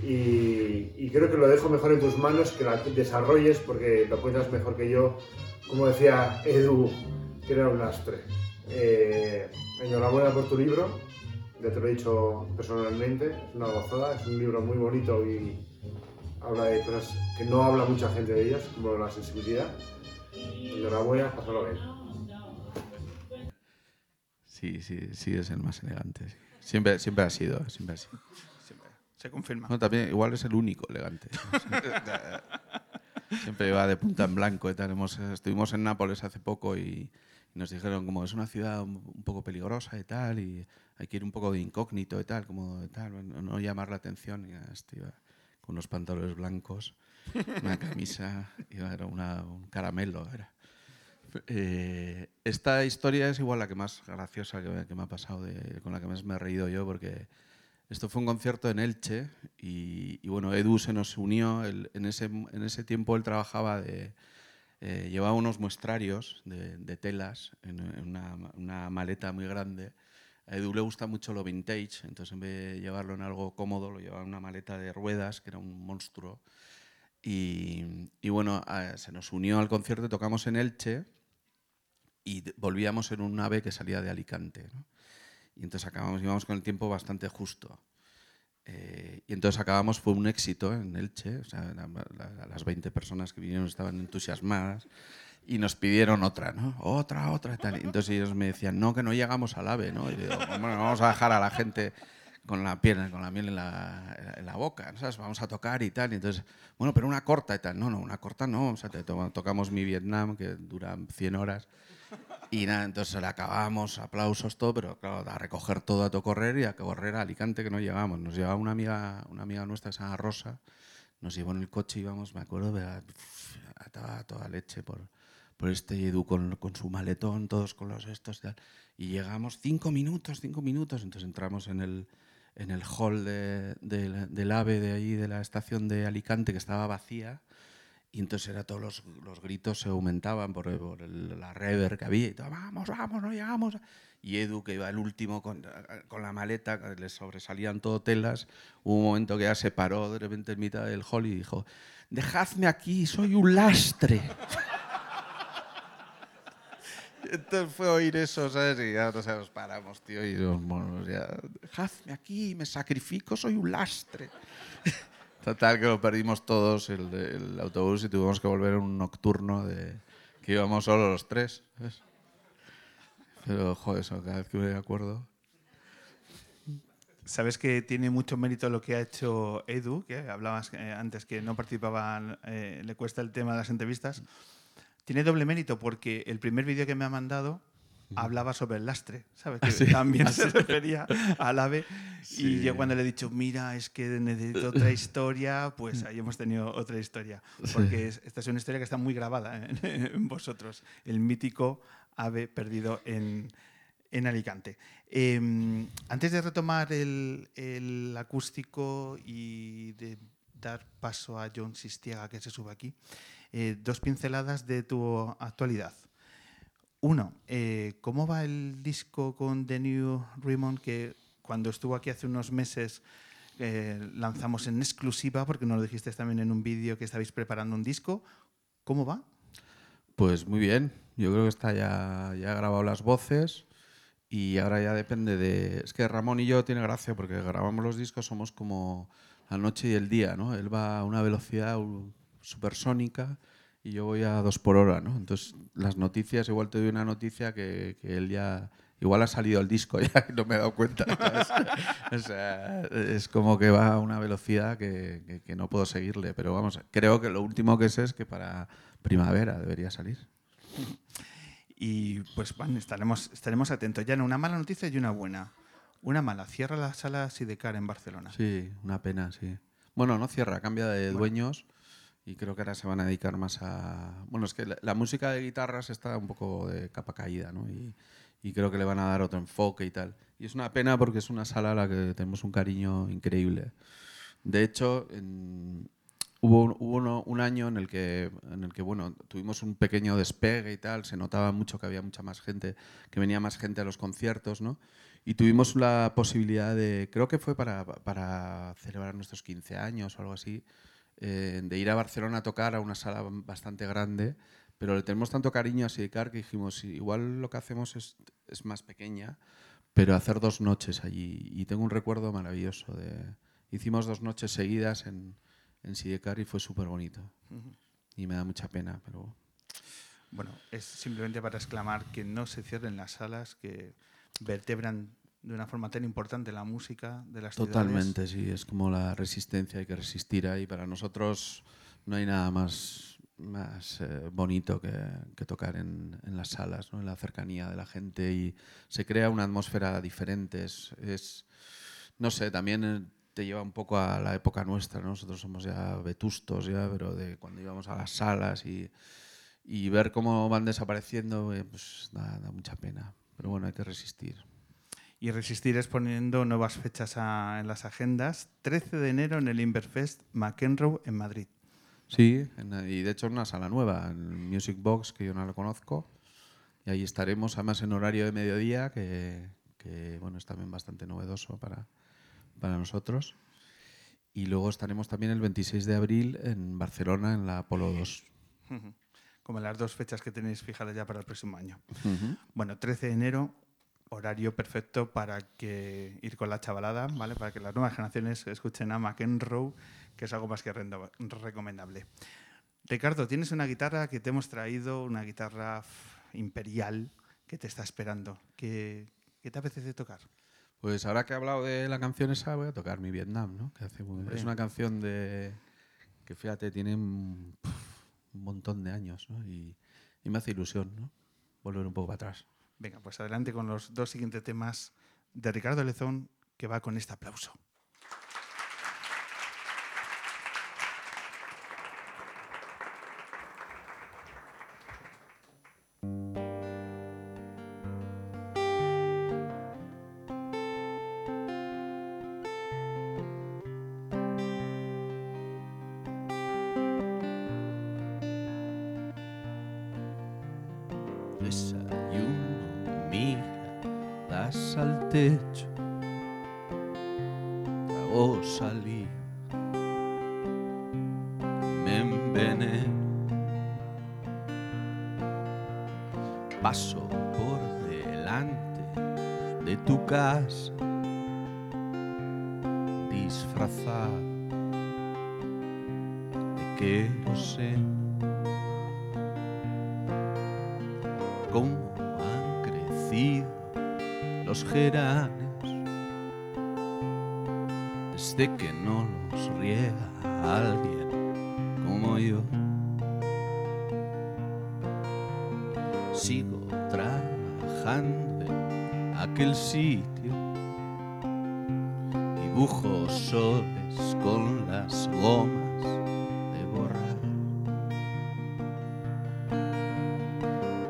Speaker 7: y, creo que lo dejo mejor en tus manos, que la desarrolles porque lo cuentas mejor que yo. Como decía Edu, que era un lastre. Eh, enhorabuena por tu libro, ya te lo he dicho personalmente, es una gozada, es un libro muy bonito y habla de cosas que no habla mucha gente de ellas, como la sensibilidad. Enhorabuena, pásalo bien.
Speaker 1: Sí, sí, sí, es el más elegante. sí. Siempre, siempre ha sido, siempre ha sido.
Speaker 3: Se confirma.
Speaker 1: No, también, igual es el único elegante. [laughs] Siempre iba de punta en blanco y tal. Hemos- estuvimos en Nápoles hace poco y, y nos dijeron como es una ciudad un, poco peligrosa y tal y hay que ir un poco de incógnito y tal, como de tal, no, llamar la atención. Y este iba con unos pantalones blancos, una camisa, iba, era una- un caramelo. Era. Eh, esta historia es igual la que más graciosa que, me ha pasado, de- con la que más me he reído yo, porque esto fue un concierto en Elche y, bueno, Edu se nos unió. en, ese, en ese tiempo él trabajaba eh, llevaba unos muestrarios de, telas en, una, maleta muy grande. A Edu le gusta mucho lo vintage, entonces en vez de llevarlo en algo cómodo, lo llevaba en una maleta de ruedas, que era un monstruo. Y, bueno, se nos unió al concierto, tocamos en Elche y volvíamos en un ave que salía de Alicante. ¿no? Y entonces acabamos, íbamos con el tiempo bastante justo. Eh, y entonces acabamos, fue un éxito en Elche, o sea, la- la- las 20 personas que vinieron estaban entusiasmadas y nos pidieron otra, ¿no? Otra, otra y tal. Y entonces ellos me decían, no, que no llegamos al ave, ¿no? Y digo, bueno, vamos a dejar a la gente con la piel, con la miel en la, en la boca, ¿sabes? Vamos a tocar y tal. Y entonces, bueno, pero una corta y tal. No, no, una corta no. O sea, te to- tocamos mi Vietnam, que dura 100 horas. Y nada, entonces le acabamos, aplausos, todo, pero claro, a recoger todo a todo correr y a correr a Alicante que no llegamos. Nos llevaba una amiga, una amiga nuestra, llama Rosa, nos llevó en el coche y íbamos, me acuerdo, de la- ataba a toda leche por, por este Edu con, con su maletón, todos con los estos y tal. Y llegamos cinco minutos, cinco minutos, entonces entramos en el, en el hall de- del- del AVE de ahí, de la estación de Alicante, que estaba vacía. Y entonces era todos los, los gritos se aumentaban por, la rever que había y todo, vamos, vamos, no llegamos. Y Edu, que iba el último con, con la maleta, le sobresalían todo telas, hubo un momento que ya se paró de repente en mitad del hall y dijo, dejadme aquí, soy un lastre. [laughs] Entonces fue oír eso, ¿sabes? Y ya sé, nos paramos, tío, y nos monos ya, dejadme aquí, me sacrifico, soy un lastre. [laughs] Total, que lo perdimos todos el, autobús y tuvimos que volver en un nocturno de que íbamos solo los tres. Pero, joder, eso, cada vez que me acuerdo.
Speaker 3: Sabes que tiene mucho mérito lo que ha hecho Edu, que hablabas eh, antes que no participaban, eh, le cuesta el tema de las entrevistas. Tiene doble mérito porque el primer vídeo que me ha mandado hablaba sobre el lastre, ¿sabes? Que
Speaker 1: sí?
Speaker 3: también
Speaker 1: Ah,
Speaker 3: se refería al ave.
Speaker 1: Sí.
Speaker 3: Y yo cuando le he dicho, mira, es que necesito otra historia, pues ahí hemos tenido otra historia. Porque es- esta es una historia que está muy grabada en, [laughs] en vosotros. El mítico ave perdido en, en Alicante. Eh, antes de retomar el, el acústico y de dar paso a John Sistiega, que se sube aquí, eh, dos pinceladas de tu actualidad. Uno, eh, ¿cómo va el disco con The New Raymond que cuando estuvo aquí hace unos meses eh, lanzamos en exclusiva, porque nos lo dijiste también en un vídeo que estabais preparando un disco? ¿Cómo va?
Speaker 1: Pues muy bien, yo creo que está ya, ya grabado las voces y ahora ya depende de... Es que Ramón y yo tiene gracia porque grabamos los discos, somos como la noche y el día, ¿no? Él va a una velocidad supersónica y yo voy a dos por hora, ¿no? Entonces las noticias, igual te doy una noticia que, que él ya... Igual ha salido el disco [laughs] ya y no me he dado cuenta. ¿sabes? o sea, es como que va a una velocidad que, que- que no puedo seguirle. Pero vamos, creo que lo último que sé es que para primavera debería salir.
Speaker 3: Y pues bueno, estaremos, estaremos atentos. Ya una mala noticia y una buena. Una mala, cierra la sala Sidecar en Barcelona.
Speaker 1: Sí, una pena, sí. Bueno, no cierra, cambia de dueños y creo que ahora se van a dedicar más a... Bueno, es que la, la música de guitarras está un poco de capa caída, ¿no? Y, y creo que le van a dar otro enfoque y tal. Y es una pena porque es una sala a la que tenemos un cariño increíble. De hecho, en- hubo, hubo uno- un año en el, que, en el que bueno, tuvimos un pequeño despegue y tal, se notaba mucho que había mucha más gente, que venía más gente a los conciertos, ¿no? Y tuvimos la posibilidad de, creo que fue para, para celebrar nuestros 15 años o algo así, eh, de ir a Barcelona a tocar a una sala bastante grande, pero le tenemos tanto cariño a Sidecar que dijimos, "Sí, igual lo que hacemos es, es más pequeña, pero hacer dos noches allí. Y tengo un recuerdo maravilloso de... Hicimos dos noches seguidas en, en Sidecar y fue súper bonito. Y me da mucha pena, pero...
Speaker 3: Bueno, es simplemente para exclamar que no se cierren las salas que vertebran de una forma tan importante la música de las ciudades.
Speaker 1: Totalmente, sí, es como la resistencia, hay que resistir ahí. Para nosotros no hay nada más, más eh, bonito que, que tocar en, en las salas, ¿no? en la cercanía de la gente y se crea una atmósfera diferente. Es, es- no sé, también eh, te lleva un poco a la época nuestra. ¿no? Nosotros somos ya vetustos, ya, pero de cuando íbamos a las salas y, y ver cómo van desapareciendo, eh, pues da, da mucha pena. Pero bueno, hay que resistir.
Speaker 3: Y resistir es poniendo nuevas fechas a- en las agendas. 13 de enero en el Inverfest McEnroe en Madrid.
Speaker 1: Sí, en- y de hecho en una sala nueva, en Music Box, que yo no lo conozco. Y ahí estaremos, además en horario de mediodía, que, que, bueno, es también bastante novedoso para, para nosotros. Y luego estaremos también el 26 de abril en Barcelona, en la Apolo 2.
Speaker 3: Como las dos fechas que tenéis fijadas ya para el próximo año. Bueno, 13 de enero, horario perfecto para que ir con la chavalada, ¿vale? Para que las nuevas generaciones escuchen a McEnroe, que es algo más que recomendable. Ricardo, tienes una guitarra que te hemos traído, una guitarra imperial que te está esperando. ¿Qué, qué te apetece tocar?
Speaker 1: Pues ahora que he hablado de la canción esa, voy a tocar mi Vietnam, ¿no? Que hace muy- es una canción de que, fíjate, tiene un, un montón de años, ¿no? Y, y me hace ilusión, ¿no? Volver un poco para atrás.
Speaker 3: Venga, pues adelante con los dos siguientes temas de Ricardo Lezón, que va con este aplauso.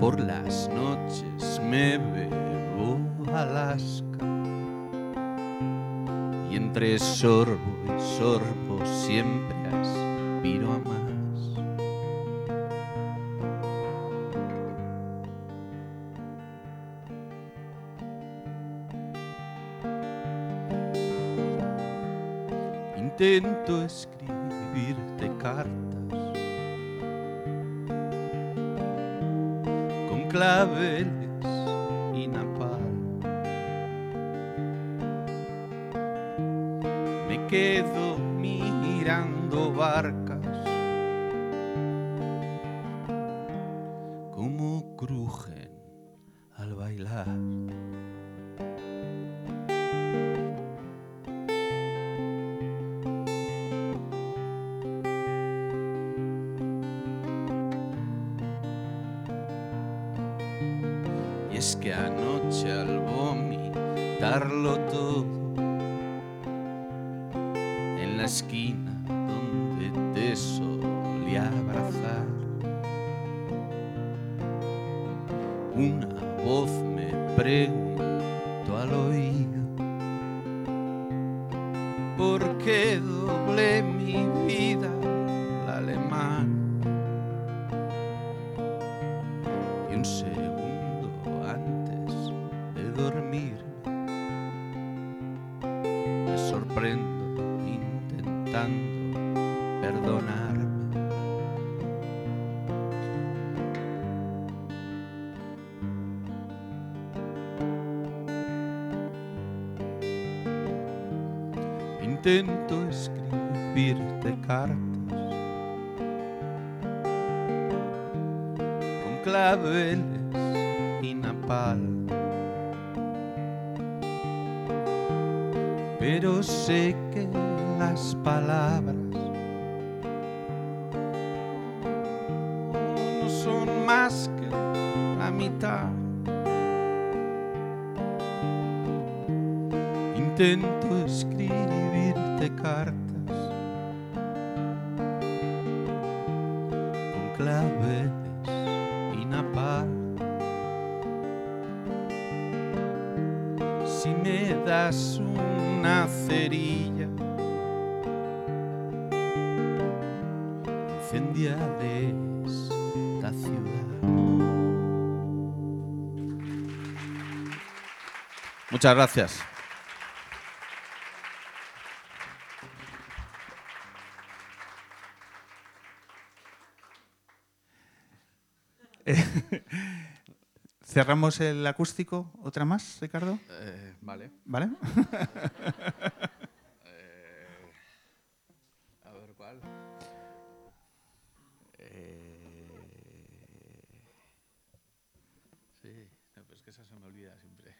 Speaker 1: Por las noches me bebo Alaska y entre sorbo y sorbo siempre aspiro a más. Intento escribirte cartas claveles y napalm. Me quedo mirando barcas Muchas gracias. [laughs]
Speaker 3: ¿Cerramos el acústico? ¿Otra más, Ricardo?
Speaker 1: Eh, vale.
Speaker 3: ¿Vale? [laughs]
Speaker 1: Eh, a ver cuál. Eh, sí, no, pero es que esa se me olvida siempre.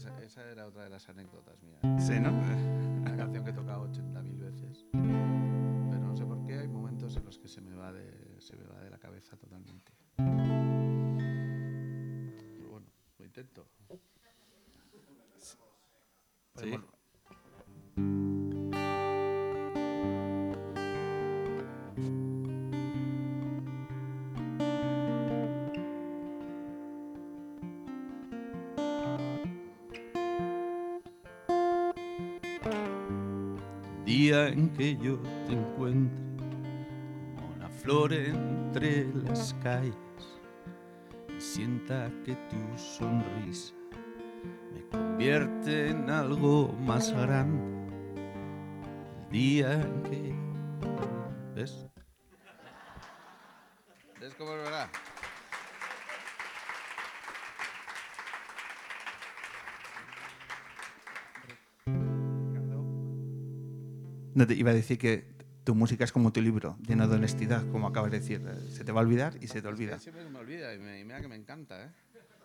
Speaker 1: Esa, es- esa era otra de las anécdotas mías.
Speaker 3: Sí, ¿no? [laughs]
Speaker 1: Una canción que he tocado 80.000 veces. Pero no sé por qué hay momentos en los que se me va de, se me va de la cabeza totalmente. Pero bueno, lo intento. Sí. En que yo te encuentre como una flor entre las calles y sienta que tu sonrisa me convierte en algo más grande. El día en que... ¿Ves
Speaker 3: No te iba a decir que tu música es como tu libro, lleno de honestidad, como acabas de decir. Eh, Se te va a olvidar y se te olvida.
Speaker 1: Siempre me olvida y, me, y mira que me encanta, ¿eh?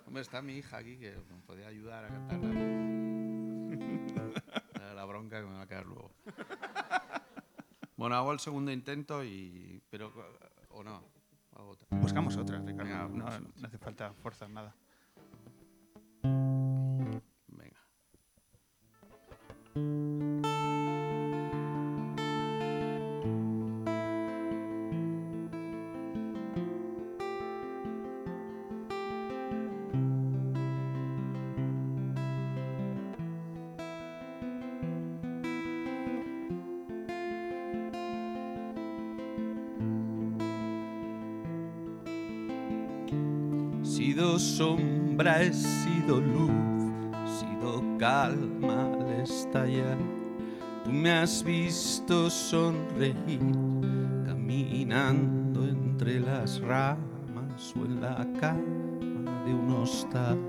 Speaker 1: Hombre, está mi hija aquí que me podía ayudar a cantar [laughs] la, la bronca que me va a quedar luego. Bueno, hago el segundo intento y... Pero, ¿O no? Hago otra.
Speaker 3: Buscamos otra, Ricardo.
Speaker 1: Venga,
Speaker 3: no,
Speaker 1: buscamos otra.
Speaker 3: no hace falta forzar nada.
Speaker 1: Venga. Sombra, he sido luz, he sido calma al estallar. Tú me has visto sonreír, caminando entre las ramas o en la cama de un hostal.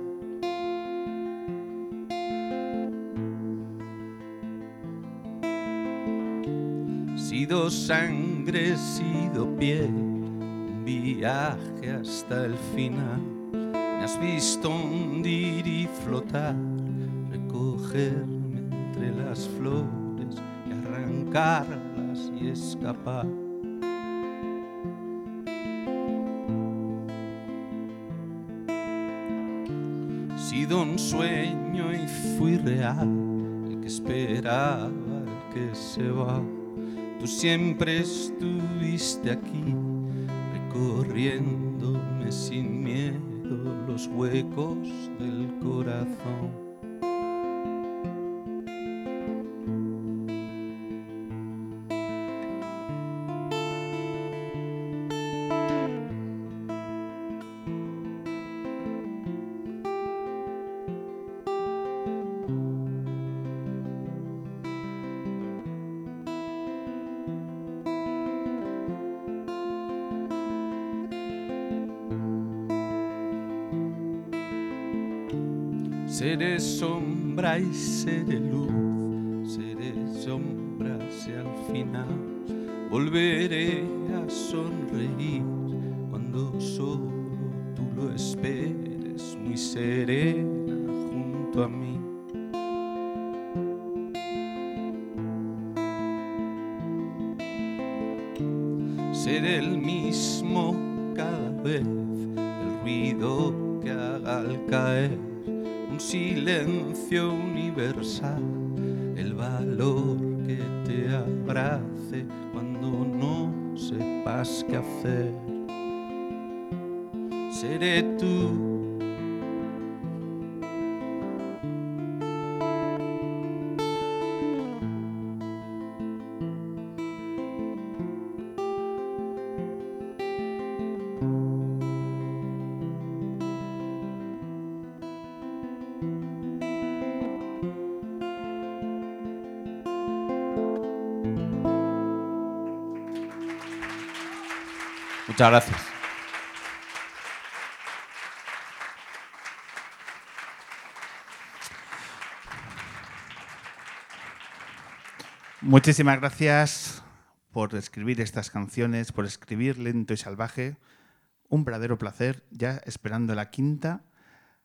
Speaker 1: Sido sangre, sido piel, un viaje hasta el final. Has visto hundir y flotar, recogerme entre las flores y arrancarlas y escapar. Sido un sueño y fui real, el que esperaba, el que se va. Tú siempre estuviste aquí, recorriéndome sin miedo los huecos del corazón. Sombra y Tú. Muchas gracias.
Speaker 3: Muchísimas gracias por escribir estas canciones, por escribir lento y salvaje. Un verdadero placer, ya esperando la quinta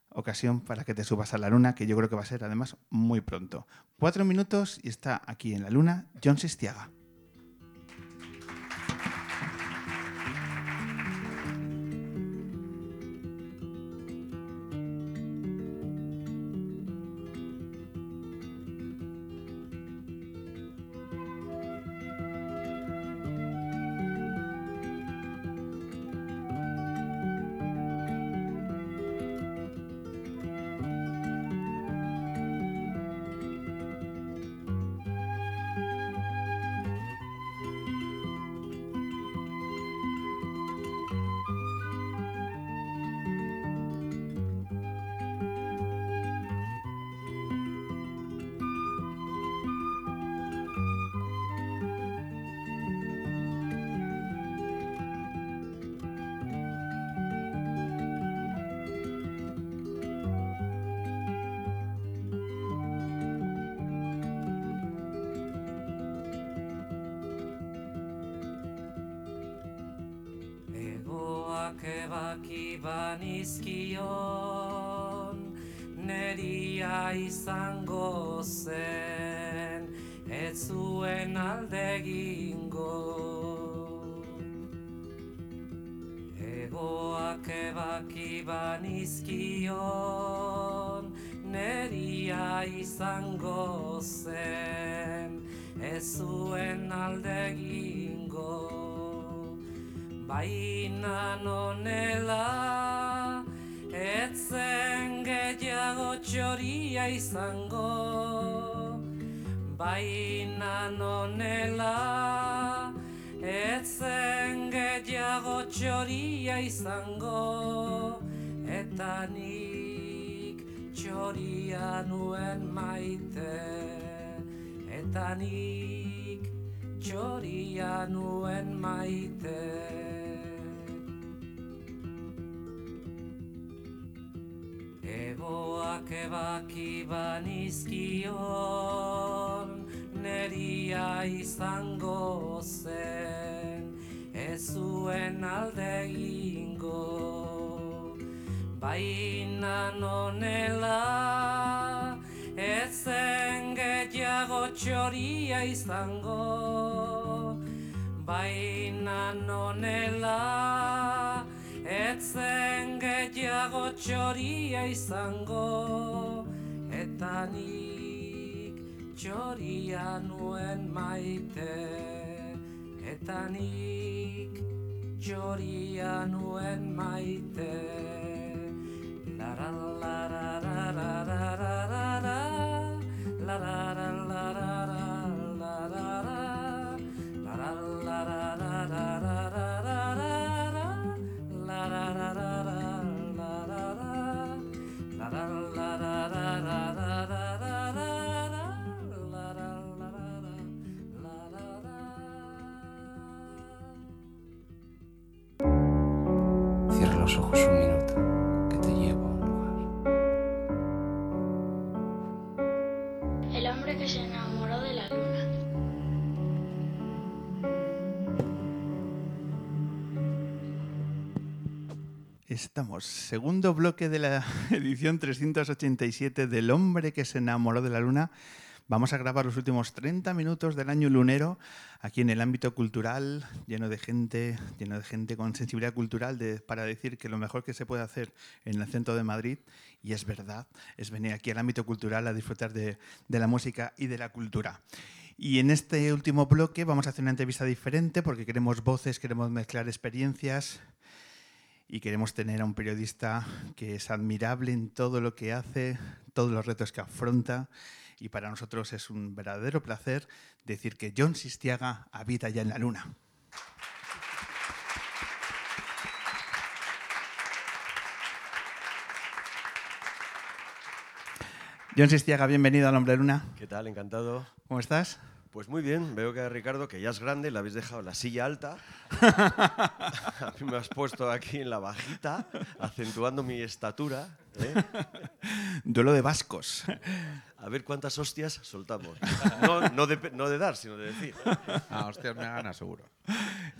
Speaker 3: ocasión para que te subas a la luna, que yo creo que va a ser además muy pronto. Cuatro minutos y está aquí en la luna John Sistiaga.
Speaker 8: Ebaki banizkion Neria izango zen Ez zuen alde egingo. Egoak ebaki banizkion Neria izango zen Ez zuen alde egingo. Baina izango Baina nonela Etzen gehiago txoria izango Eta nik txoria nuen maite Eta nik txoria nuen maite Egoak ebaki banizkion Neria izango zen Ez zuen alde egingo. Baina nonela Ezen gehiago txoria izango. Baina nonela Etzen gehiago txoria izango Eta nik txoria nuen maite eta nik txoria nuen maite. Lara, lara, lara, lara, lara, lara, lara,
Speaker 9: Cierra los ojos un minuto, que te llevo a un lugar.
Speaker 10: El hombre que se enamoró de la luna.
Speaker 3: Estamos, segundo bloque de la [laughs] edición 387 del hombre que se enamoró de la luna. Vamos a grabar los últimos 30 minutos del año lunero aquí en el ámbito cultural, lleno de gente, lleno de gente con sensibilidad cultural de- para decir que lo mejor que se puede hacer en el centro de Madrid, y es verdad, es venir aquí al ámbito cultural a disfrutar de, de la música y de la cultura. Y en este último bloque vamos a hacer una entrevista diferente porque queremos voces, queremos mezclar experiencias, y queremos tener a un periodista que es admirable en todo lo que hace, todos los retos que afronta y para nosotros es un verdadero placer decir que John Sistiaga habita ya en la luna. John Sistiaga, bienvenido al Hombre Luna.
Speaker 11: ¿Qué tal? Encantado.
Speaker 3: ¿Cómo estás?
Speaker 11: Pues muy bien, veo que a Ricardo, que ya es grande, le habéis dejado la silla alta. [laughs] a mí me has puesto aquí en la bajita, acentuando mi estatura. ¿eh?
Speaker 3: Duelo de vascos.
Speaker 11: A ver cuántas hostias soltamos. No, no de, pe- no de dar, sino de decir.
Speaker 1: Ah, hostias, me gana seguro.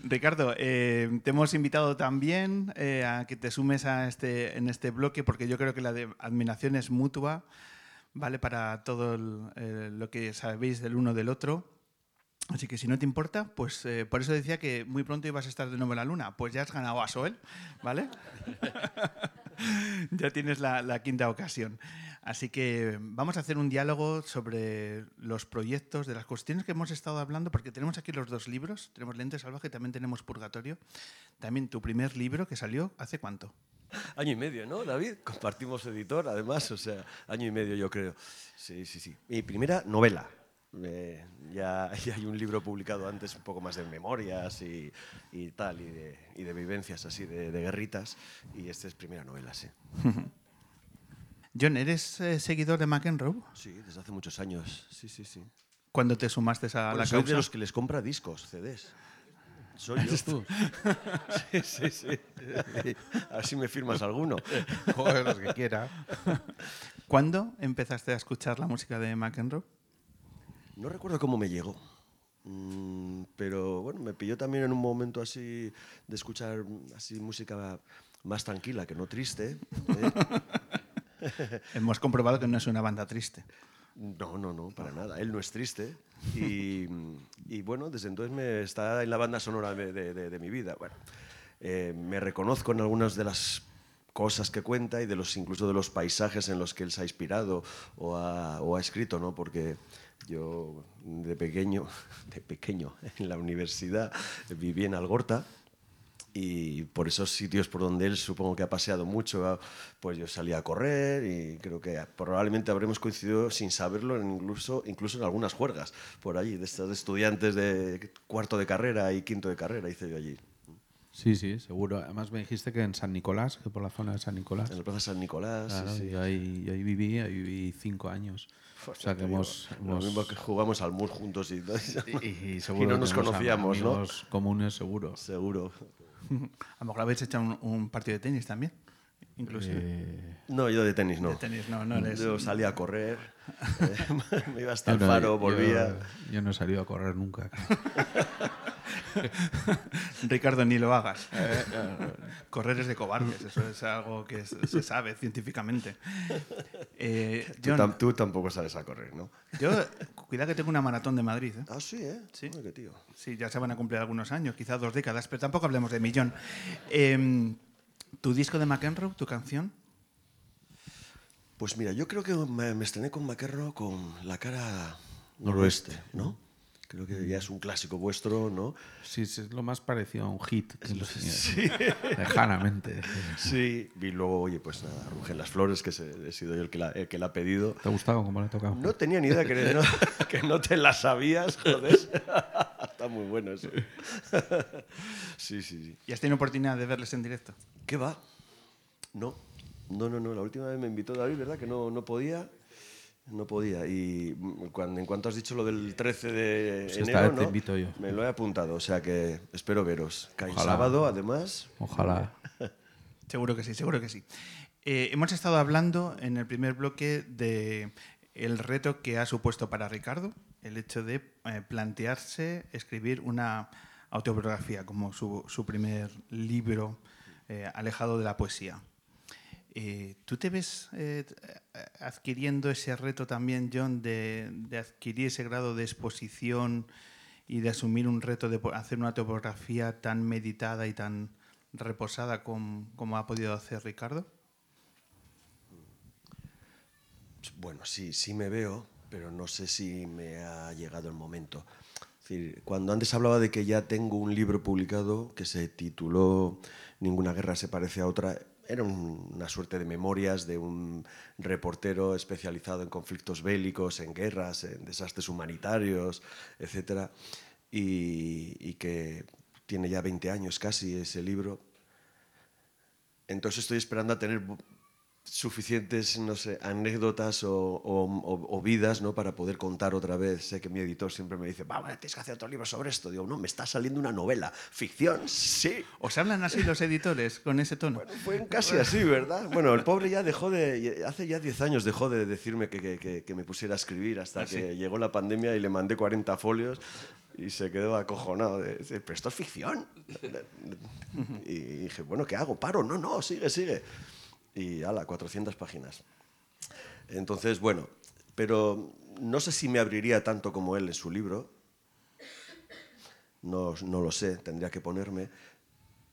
Speaker 3: Ricardo, eh, te hemos invitado también eh, a que te sumes a este, en este bloque porque yo creo que la de admiración es mutua, ¿vale? Para todo el- eh, lo que sabéis del uno del otro. Así que si no te importa, pues eh, por eso decía que muy pronto ibas a estar de nuevo en la luna. Pues ya has ganado a Soel, ¿vale? [laughs] ya tienes la, la quinta ocasión. Así que vamos a hacer un diálogo sobre los proyectos, de las cuestiones que hemos estado hablando, porque tenemos aquí los dos libros. Tenemos Lente Salvaje, también tenemos Purgatorio. También tu primer libro que salió, ¿hace cuánto? [laughs]
Speaker 11: Año y medio, ¿no, David? Compartimos editor, además, o sea, año y medio yo creo. Sí, sí, sí. Mi primera novela. Eh, ya, [laughs] ya hay un libro publicado antes, un poco más de memorias y, y tal, y de, y de vivencias así, de, de guerritas. Y esta es primera novela, sí. [laughs]
Speaker 3: John, ¿eres eh, seguidor de McEnroe?
Speaker 11: Sí, desde hace muchos años. Sí, sí, sí.
Speaker 3: ¿Cuándo te sumaste a
Speaker 11: Bueno,
Speaker 3: la
Speaker 11: soy
Speaker 3: causa?
Speaker 11: de los que les compra discos, CDs. Soy yo.
Speaker 1: ¿Eres tú? [laughs]
Speaker 11: sí, sí, sí. A ver si me firmas alguno. [laughs]
Speaker 1: Joder, los que quiera.
Speaker 3: ¿Cuándo empezaste a escuchar la música de McEnroe?
Speaker 11: No recuerdo cómo me llegó. Mm, pero bueno, me pilló también en un momento así de escuchar así música más tranquila, que no triste. ¿eh? [laughs]
Speaker 3: Hemos comprobado que no es una banda triste.
Speaker 11: No, no, no, para nada. Él no es triste. Y, y bueno, desde entonces me está en la banda sonora de, de- de- de mi vida. Bueno, eh, me reconozco en algunas de las cosas que cuenta y de los incluso de los paisajes en los que él se ha inspirado o ha, o ha escrito, ¿no? Porque yo de pequeño, [laughs] de pequeño en la universidad viví en Algorta y por esos sitios por donde él supongo que ha paseado mucho, pues yo salía a correr y creo que probablemente habremos coincidido sin saberlo incluso, incluso en algunas juergas por allí, de estos estudiantes de cuarto de carrera y quinto de carrera hice yo allí.
Speaker 1: Sí, sí, seguro. Además me dijiste que en San Nicolás, que por la zona de San Nicolás.
Speaker 11: En la Plaza San Nicolás, sí,
Speaker 1: Claro,
Speaker 11: sí.
Speaker 1: y ahí, y ahí viví, ahí viví cinco años. O sea que
Speaker 11: digo,
Speaker 1: hemos...
Speaker 11: Lo
Speaker 1: hemos-
Speaker 11: mismo que jugamos al MUS juntos y, ¿no? [laughs]
Speaker 1: y, y [laughs]
Speaker 11: Y
Speaker 1: seguro
Speaker 11: no
Speaker 1: que
Speaker 11: nos conocíamos, ¿no?
Speaker 1: comunes, seguro.
Speaker 11: Seguro.
Speaker 3: A lo mejor habéis hecho un, un partido de tenis también, inclusive.
Speaker 1: Eh,
Speaker 11: No, yo de tenis no.
Speaker 3: De tenis no, no eres-
Speaker 11: Yo salía a correr, [laughs] eh, [laughs] me iba hasta
Speaker 1: yo
Speaker 11: el faro,
Speaker 1: yo-
Speaker 11: volvía.
Speaker 1: Yo, no he salido a correr nunca. [laughs] [laughs]
Speaker 3: Ricardo, ni lo hagas. Correr es de cobardes, eso es algo que se sabe científicamente. [laughs] Eh,
Speaker 11: Tú,
Speaker 3: John,
Speaker 11: tam- tú tampoco sabes a correr, ¿no?
Speaker 3: yo, cuidado que tengo una maratón de Madrid. ¿eh?
Speaker 11: Ah, sí, ¿eh?
Speaker 3: Sí.
Speaker 11: Ay, qué tío.
Speaker 3: Sí, ya se van a cumplir algunos años, quizás dos décadas, pero tampoco hablemos de millón. Em, ¿Tu disco de McEnroe, tu canción?
Speaker 11: Pues mira, yo creo que me, me estrené con McEnroe con la cara noroeste, ¿no? Creo que ya es un clásico vuestro, ¿no?
Speaker 1: Sí, sí, es lo más parecido a un hit. que lo-
Speaker 11: Sí.
Speaker 1: Lejanamente.
Speaker 11: Sí, y luego, oye, pues nada, Rugen las Flores, que se- he sido yo el que la, el que la ha pedido.
Speaker 1: ¿Te ha gustado cómo le ha tocado?
Speaker 11: No tenía ni idea que no, [laughs] que no te la sabías, joder. [laughs] Está muy bueno eso. Sí, sí, sí.
Speaker 3: ¿Y has tenido oportunidad de verles en directo?
Speaker 11: ¿Qué va? No, no, no, no. La última vez me invitó David, ¿verdad? Que no, no podía. No podía. Y mm, cuando, en cuanto has dicho lo del 13 de
Speaker 1: Pues esta
Speaker 11: enero,
Speaker 1: te
Speaker 11: ¿no?
Speaker 1: invito yo.
Speaker 11: Me lo he apuntado, o sea que espero veros. Cae
Speaker 1: Ojalá.
Speaker 11: sábado, además.
Speaker 1: Ojalá. [laughs]
Speaker 3: Seguro que sí, seguro que sí. Eh, hemos estado hablando en el primer bloque de el reto que ha supuesto para Ricardo el hecho de eh, plantearse escribir una autobiografía como su, su primer libro eh, alejado de la poesía. Eh, ¿Tú te ves eh, adquiriendo ese reto también, John, de, adquirir ese grado de exposición y de asumir un reto de hacer una autobiografía tan meditada y tan reposada com- como ha podido hacer Ricardo?
Speaker 11: Bueno, sí, sí me veo, pero no sé si me ha llegado el momento. Cuando antes hablaba de que ya tengo un libro publicado que se tituló Ninguna guerra se parece a otra, era un- una suerte de memorias de un reportero especializado en conflictos bélicos, en guerras, en desastres humanitarios, etc. Y, y que tiene ya 20 años casi ese libro. Entonces estoy esperando a tener suficientes, no sé, anécdotas o, o- o- vidas ¿no? para poder contar otra vez. Sé que mi editor siempre me dice, vamos, tienes que hacer otro libro sobre esto. Digo, no, me está saliendo una novela. ¿Ficción? Sí.
Speaker 3: ¿Os hablan así los editores con ese tono?
Speaker 11: Fue casi así, ¿verdad? Bueno, el pobre ya dejó de, hace ya 10 años dejó de decirme que, que- que- que me pusiera a escribir hasta
Speaker 3: ¿Ah, sí?
Speaker 11: que llegó la pandemia y le mandé 40 folios y se quedó acojonado. de pero esto es ficción. [laughs] Y dije, bueno, ¿qué hago? ¿Paro? No, no, sigue, sigue. Y ala, 400 páginas. Entonces, bueno, pero no sé si me abriría tanto como él en su libro. No, no lo sé, tendría que ponerme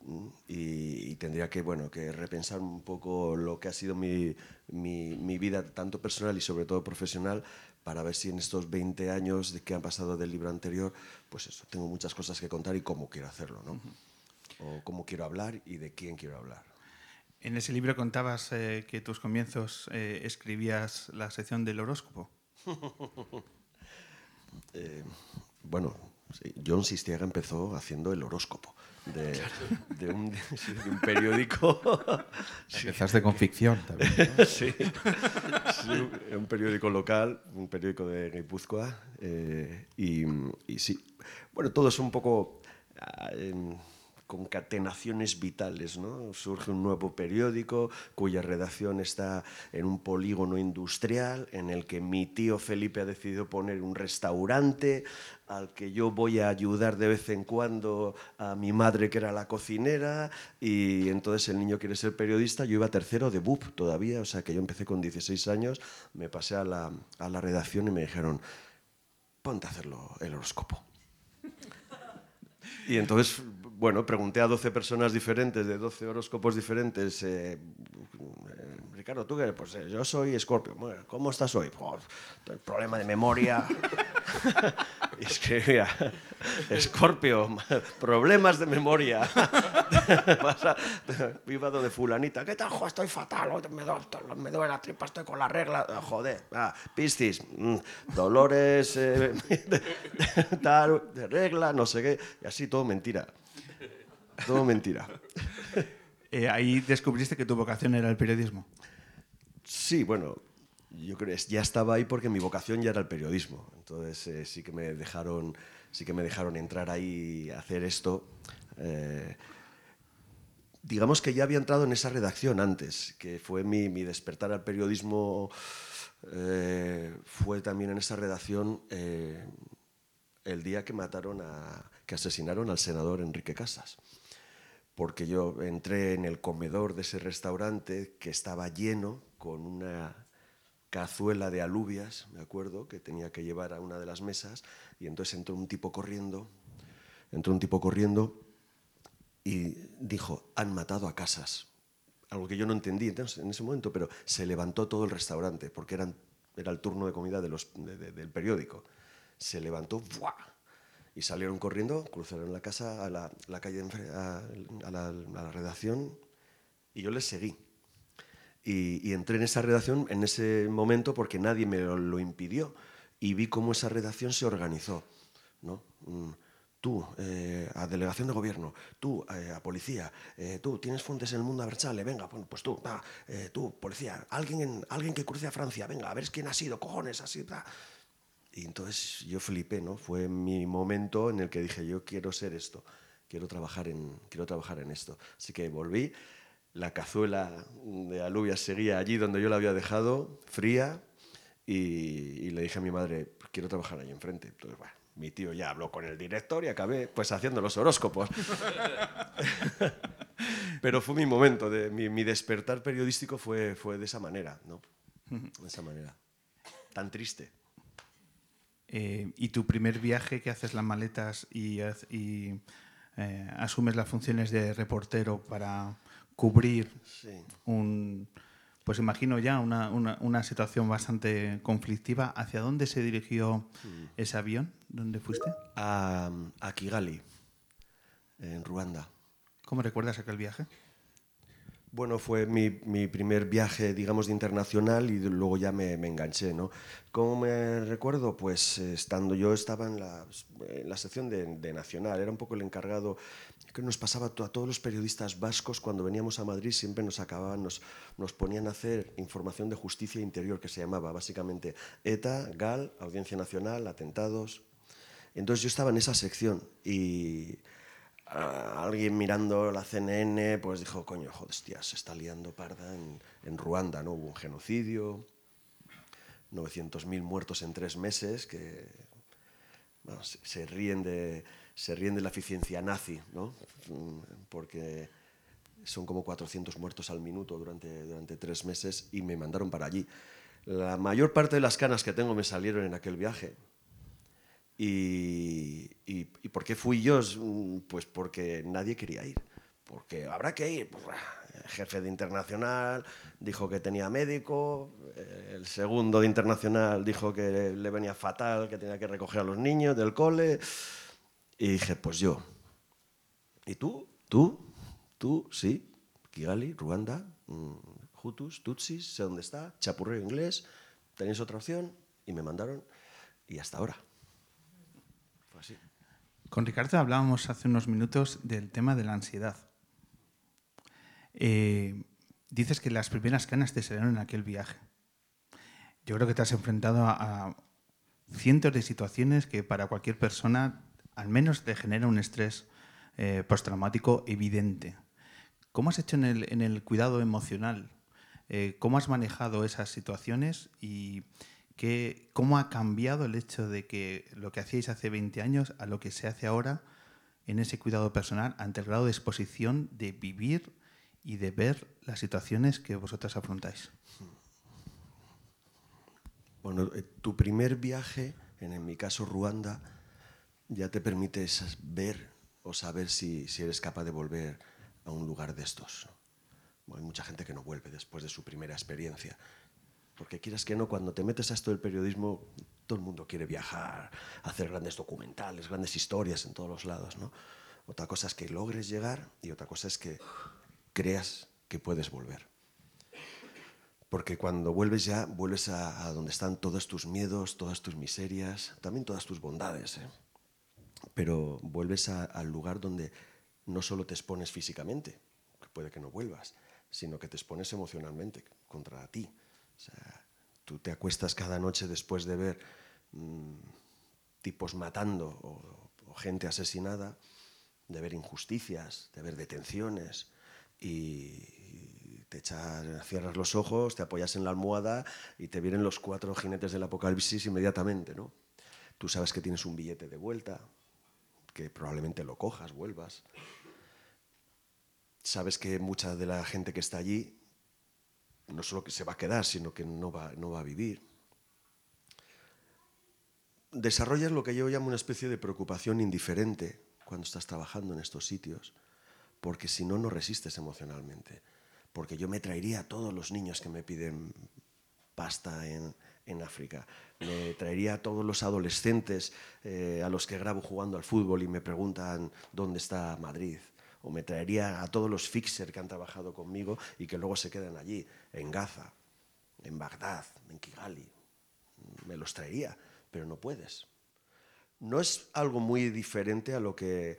Speaker 11: mm, y, y tendría que, bueno, que repensar un poco lo que ha sido mi, mi- mi vida, tanto personal y sobre todo profesional, para ver si en estos 20 años que han pasado del libro anterior, pues eso, tengo muchas cosas que contar y cómo quiero hacerlo, ¿no? O cómo quiero hablar y de quién quiero hablar.
Speaker 3: En ese libro contabas eh, que tus comienzos eh, escribías la sección del horóscopo. [laughs]
Speaker 11: Eh, bueno, sí, John Sistiaga empezó haciendo el horóscopo de, de un, [laughs] sí, de un periódico. [laughs] Sí.
Speaker 1: Empezaste con ficción también.
Speaker 11: sí, sí, un- periódico local, un periódico de Guipúzcoa. eh, y, y sí, bueno, todo es un poco ah, concatenaciones vitales, ¿no? Surge un nuevo periódico cuya redacción está en un polígono industrial en el que mi tío Felipe ha decidido poner un restaurante al que yo voy a ayudar de vez en cuando a mi madre que era la cocinera y entonces el niño quiere ser periodista, yo iba tercero de BUP todavía, o sea que yo empecé con 16 años, me pasé a la, a la redacción y me dijeron, ponte a hacerlo el horóscopo. Y entonces, bueno, pregunté a 12 personas diferentes, de 12 horóscopos diferentes. eh, eh, Ricardo, ¿tú qué? Pues eh, yo soy Escorpio. ¿cómo estás hoy? Pues, el problema de memoria. [laughs] escribía, Escorpio, [laughs] problemas de memoria. [laughs] Vas a- Iba donde fulanita, ¿qué tal? Jo, estoy fatal, me, duele, me duele la tripa, estoy con la regla. Ah, Joder, ah, Piscis, mm, dolores, tal, de regla, no sé qué. Y así todo mentira. Todo mentira.
Speaker 3: Eh, ahí descubriste que tu vocación era el periodismo.
Speaker 11: Sí, bueno, yo creo que ya estaba ahí porque mi vocación ya era el periodismo. Entonces eh, sí que me dejaron, sí que me dejaron entrar ahí a hacer esto. Eh, digamos que ya había entrado en esa redacción antes, que fue mi, mi despertar al periodismo. eh, fue también en esa redacción eh, el día que mataron a, que asesinaron al senador Enrique Casas porque yo entré en el comedor de ese restaurante que estaba lleno con una cazuela de alubias, me acuerdo, que tenía que llevar a una de las mesas, y entonces entró un tipo corriendo, entró un tipo corriendo y dijo, han matado a Casas. Algo que yo no entendí en ese momento, pero se levantó todo el restaurante, porque era el turno de comida del periódico. Se levantó, ¡buah! Y salieron corriendo, cruzaron la casa, a la, la calle, a, a la, a la redacción, y yo les seguí. Y, y entré en esa redacción en ese momento porque nadie me lo, lo impidió. Y vi cómo esa redacción se organizó. ¿no? Mm, Tú, eh, a delegación de gobierno, tú, eh, a policía, eh, tú, tienes fuentes en el mundo Abertzale, venga, bueno, pues tú, eh, tú, policía, alguien, en- alguien que cruce a Francia, venga, a ver quién ha sido, cojones, así, va. Y entonces yo flipé, ¿no? Fue mi momento en el que dije, yo quiero ser esto, quiero trabajar en, quiero trabajar en esto. Así que volví, la cazuela de alubias seguía allí donde yo la había dejado, fría, y, y le dije a mi madre, "Pues quiero trabajar ahí enfrente. Entonces, bueno, mi tío ya habló con el director y acabé pues haciendo los horóscopos. [laughs] Pero fue mi momento, de, mi, mi despertar periodístico fue, fue de esa manera, ¿no? De esa manera. Tan triste.
Speaker 3: Eh, y tu primer viaje que haces las maletas y, eh, asumes las funciones de reportero para cubrir
Speaker 11: Sí.
Speaker 3: un, pues imagino ya una, una- una situación bastante conflictiva. ¿Hacia dónde se dirigió ese avión? ¿Dónde fuiste?
Speaker 11: A, a Kigali, en Ruanda.
Speaker 3: ¿Cómo recuerdas aquel viaje?
Speaker 11: Bueno, fue mi, primer viaje, digamos, de internacional y luego ya me, me enganché, ¿no? ¿Cómo me recuerdo? Pues estando yo estaba en la, sección de, Nacional, era un poco el encargado, que nos pasaba a todos los periodistas vascos cuando veníamos a Madrid siempre nos acababan, nos, nos ponían a hacer información de justicia interior que se llamaba básicamente ETA, GAL, Audiencia Nacional, atentados. Entonces yo estaba en esa sección y alguien mirando la CNN pues dijo, coño, joder, hostia, se está liando parda en, Ruanda, ¿no? Hubo un genocidio, 900.000 muertos en tres meses, que se, se ríen de, se ríen de la eficiencia nazi, ¿no? Porque son como 400 muertos al minuto durante, durante tres meses y me mandaron para allí. La mayor parte de las canas que tengo me salieron en aquel viaje. Y, y, ¿y por qué fui yo? Pues porque nadie quería ir. Porque habrá que ir. Pues, el jefe de internacional dijo que tenía médico, el segundo de internacional dijo que le venía fatal, que tenía que recoger a los niños del cole. Y dije, pues yo. ¿Y tú? ¿Tú? ¿Tú? Sí. Kigali, Ruanda, mm, Hutus, Tutsis, sé dónde está, chapurreo inglés. ¿Tenéis otra opción? Y me mandaron. Y hasta ahora.
Speaker 3: Con Ricardo hablábamos hace unos minutos del tema de la ansiedad. Eh, dices que las primeras canas te salieron en aquel viaje. Yo creo que te has enfrentado a, cientos de situaciones que para cualquier persona al menos te genera un estrés eh, postraumático evidente. ¿Cómo has hecho en el, en el cuidado emocional? Eh, ¿Cómo has manejado esas situaciones y qué, cómo ha cambiado el hecho de que lo que hacíais hace 20 años a lo que se hace ahora en ese cuidado personal ante el grado de exposición de vivir y de ver las situaciones que vosotras afrontáis?
Speaker 11: Bueno, eh, tu primer viaje, en, mi caso Ruanda, ya te permite ver o saber si, si eres capaz de volver a un lugar de estos. Hay mucha gente que no vuelve después de su primera experiencia. Porque quieras que no, cuando te metes a esto del periodismo, todo el mundo quiere viajar, hacer grandes documentales, grandes historias en todos los lados. ¿no? Otra cosa es que logres llegar y otra cosa es que creas que puedes volver. Porque cuando vuelves ya, vuelves a, a donde están todos tus miedos, todas tus miserias, también todas tus bondades. ¿eh? Pero vuelves a- al lugar donde no solo te expones físicamente, que puede que no vuelvas, sino que te expones emocionalmente contra ti. Tú te acuestas cada noche después de ver mm, tipos matando o, gente asesinada, de ver injusticias, de ver detenciones y te echas, cierras los ojos, te apoyas en la almohada y te vienen los cuatro jinetes del apocalipsis inmediatamente, ¿no? Tú sabes que tienes un billete de vuelta, que probablemente lo cojas, vuelvas. Sabes que mucha de la gente que está allí no solo que se va a quedar, sino que no va, no va a vivir. Desarrollas lo que yo llamo una especie de preocupación indiferente cuando estás trabajando en estos sitios, porque si no, no resistes emocionalmente. Porque yo me traería a todos los niños que me piden pasta en, en África. Me traería a todos los adolescentes eh, a los que grabo jugando al fútbol y me preguntan dónde está Madrid. O me traería a todos los fixers que han trabajado conmigo y que luego se quedan allí, en Gaza, en Bagdad, en Kigali. Me los traería, pero no puedes. No es algo muy diferente a lo que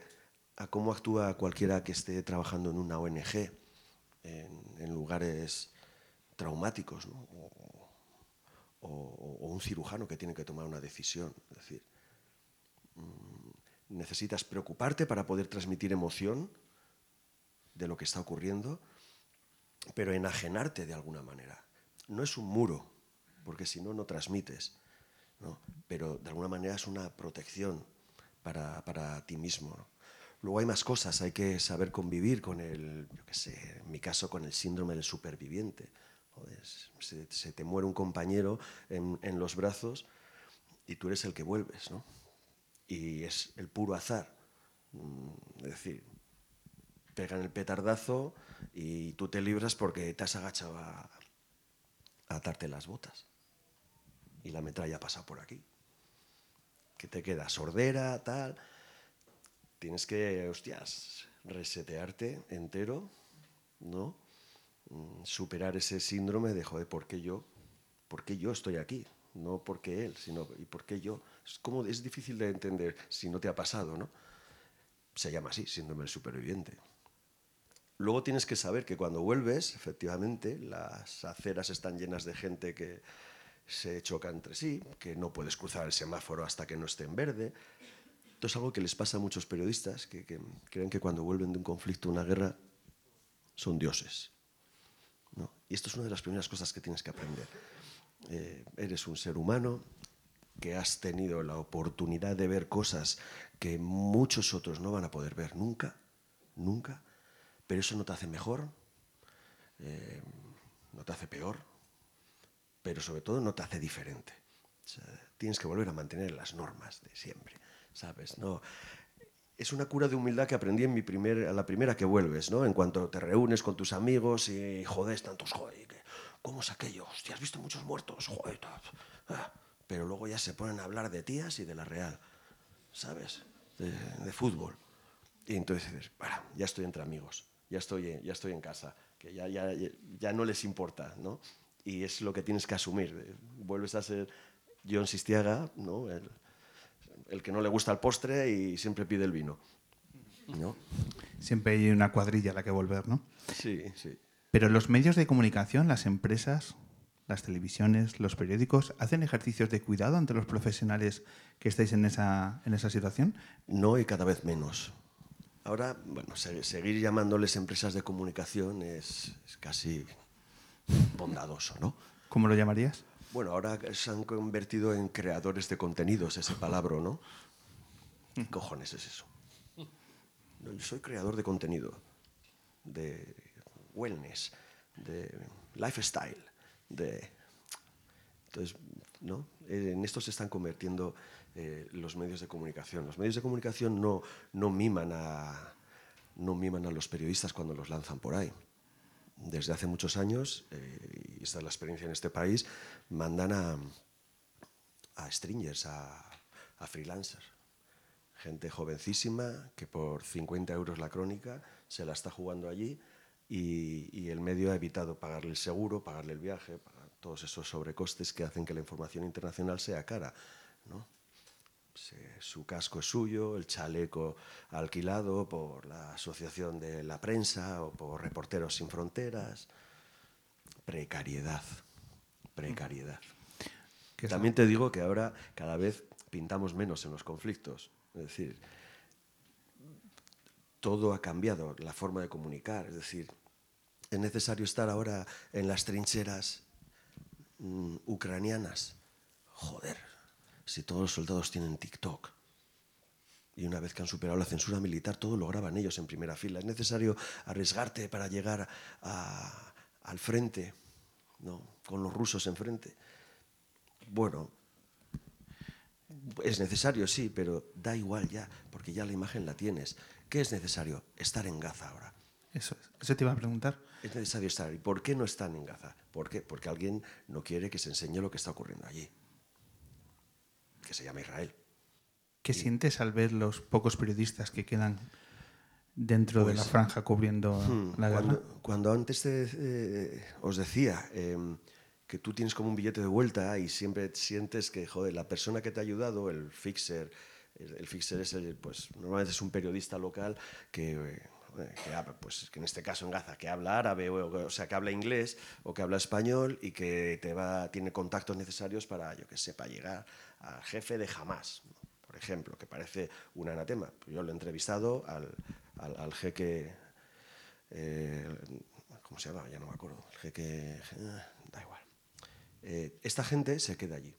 Speaker 11: a cómo actúa cualquiera que esté trabajando en una ONG, en, lugares traumáticos, ¿no? o, o- o un cirujano que tiene que tomar una decisión. Es decir, mm, necesitas preocuparte para poder transmitir emoción de lo que está ocurriendo, pero enajenarte de alguna manera. No es un muro, porque si no, no transmites, pero de alguna manera es una protección para, para ti mismo. Luego hay más cosas, hay que saber convivir con el, yo qué sé, en mi caso con el síndrome del superviviente. Joder, se, se te muere un compañero en, en los brazos y tú eres el que vuelves, ¿no? Y es el puro azar. Mm, Es decir, pegan el petardazo y tú te libras porque te has agachado a, a atarte las botas. Y la metralla pasa por aquí. Que te queda sordera, tal. Tienes que, hostias, resetearte entero, ¿no? Mm, Superar ese síndrome de, joder, ¿por qué yo? ¿Por qué yo estoy aquí? No porque él, sino ¿y por qué yo? Es como es difícil de entender si no te ha pasado, ¿no? Se llama así, síndrome del superviviente. Luego tienes que saber que cuando vuelves, efectivamente, las aceras están llenas de gente que se choca entre sí, que no puedes cruzar el semáforo hasta que no esté en verde. Esto es algo que les pasa a muchos periodistas que, creen que cuando vuelven de un conflicto, una guerra, son dioses. Y esto es una de las primeras cosas que tienes que aprender. Eh, eres un ser humano que has tenido la oportunidad de ver cosas que muchos otros no van a poder ver nunca, nunca, pero eso no te hace mejor, eh, no te hace peor, pero sobre todo no te hace diferente. Tienes que volver a mantener las normas de siempre, ¿sabes? No, es una cura de humildad que aprendí en mi primer, a la primera que vuelves, ¿no? En cuanto te reúnes con tus amigos y jodes tantos, joder, ¿cómo es aquello? Hostia, has visto muchos muertos, ah. Pero luego ya se ponen a hablar de tías y de la Real, ¿sabes? De, de fútbol. Y entonces dices, para, ya estoy entre amigos, ya estoy, ya estoy en casa, que ya, ya, ya- no les importa, ¿no? Y es lo que tienes que asumir. Vuelves a ser John Sistiaga, ¿no? El, el que no le gusta el postre y siempre pide el vino, ¿no?
Speaker 3: Siempre hay una cuadrilla a la que volver, ¿no?
Speaker 11: Sí, sí.
Speaker 3: Pero los medios de comunicación, las empresas, las televisiones, los periódicos, ¿hacen ejercicios de cuidado ante los profesionales que estáis en esa, en esa situación?
Speaker 11: No y cada vez menos. Ahora, bueno, se- seguir llamándoles empresas de comunicación es, es casi bondadoso, ¿no?
Speaker 3: ¿Cómo lo llamarías?
Speaker 11: Bueno, ahora se han convertido en creadores de contenidos, ese palabra, ¿no? ¿Qué cojones es eso? No, yo soy creador de contenido, de wellness, de lifestyle, de... Entonces, ¿no? En esto se están convirtiendo eh, los medios de comunicación. Los medios de comunicación no, no, miman a, no miman a los periodistas cuando los lanzan por ahí desde hace muchos años, eh, y esta es la experiencia en este país, mandan a, a stringers, a, a freelancers. Gente jovencísima que por 50 euros la crónica se la está jugando allí y, y el medio ha evitado pagarle el seguro, pagarle el viaje, pagar todos esos sobrecostes que hacen que la información internacional sea cara. ¿no? Se- su casco es suyo, el chaleco alquilado por la Asociación de la Prensa o por Reporteros Sin Fronteras. Precariedad, precariedad. También te digo que ahora cada vez pintamos menos en los conflictos. Es decir, todo ha cambiado, la forma de comunicar. Es decir, es necesario estar ahora en las trincheras mm, ucranianas. Joder, si todos los soldados tienen TikTok. Y una vez que han superado la censura militar, todo lo graban ellos en primera fila. Es necesario arriesgarte para llegar a- al frente, ¿no? con los rusos enfrente. Bueno, es necesario, sí, pero da igual ya, porque ya la imagen la tienes. ¿Qué es necesario? Estar en Gaza ahora.
Speaker 3: Eso, es. Eso te iba a preguntar.
Speaker 11: Es necesario estar. ¿Y por qué no están en Gaza? ¿Por qué? Porque alguien no quiere que se enseñe lo que está ocurriendo allí, que se llama Israel.
Speaker 3: ¿Qué sientes al ver los pocos periodistas que quedan dentro de la
Speaker 11: Pues,
Speaker 3: franja cubriendo
Speaker 11: Hmm,
Speaker 3: la guerra?
Speaker 11: cuando, cuando antes te, eh, os decía em, que tú tienes como un billete de vuelta y siempre sientes que, joder, la persona que te ha ayudado, el fixer, el, el fixer es el, pues, normalmente es un periodista local que, eh, que habla, pues que en este caso en Gaza, que habla árabe, o, o sea, que habla inglés o que habla español y que te va, tiene contactos necesarios para, yo que sé, para llegar al jefe de Hamas, por ejemplo, que parece un anatema. Yo lo he entrevistado al, al, al jeque eh, ¿cómo se llama? Ya no me acuerdo. El jeque, eh, da igual. Eh, esta gente se queda allí.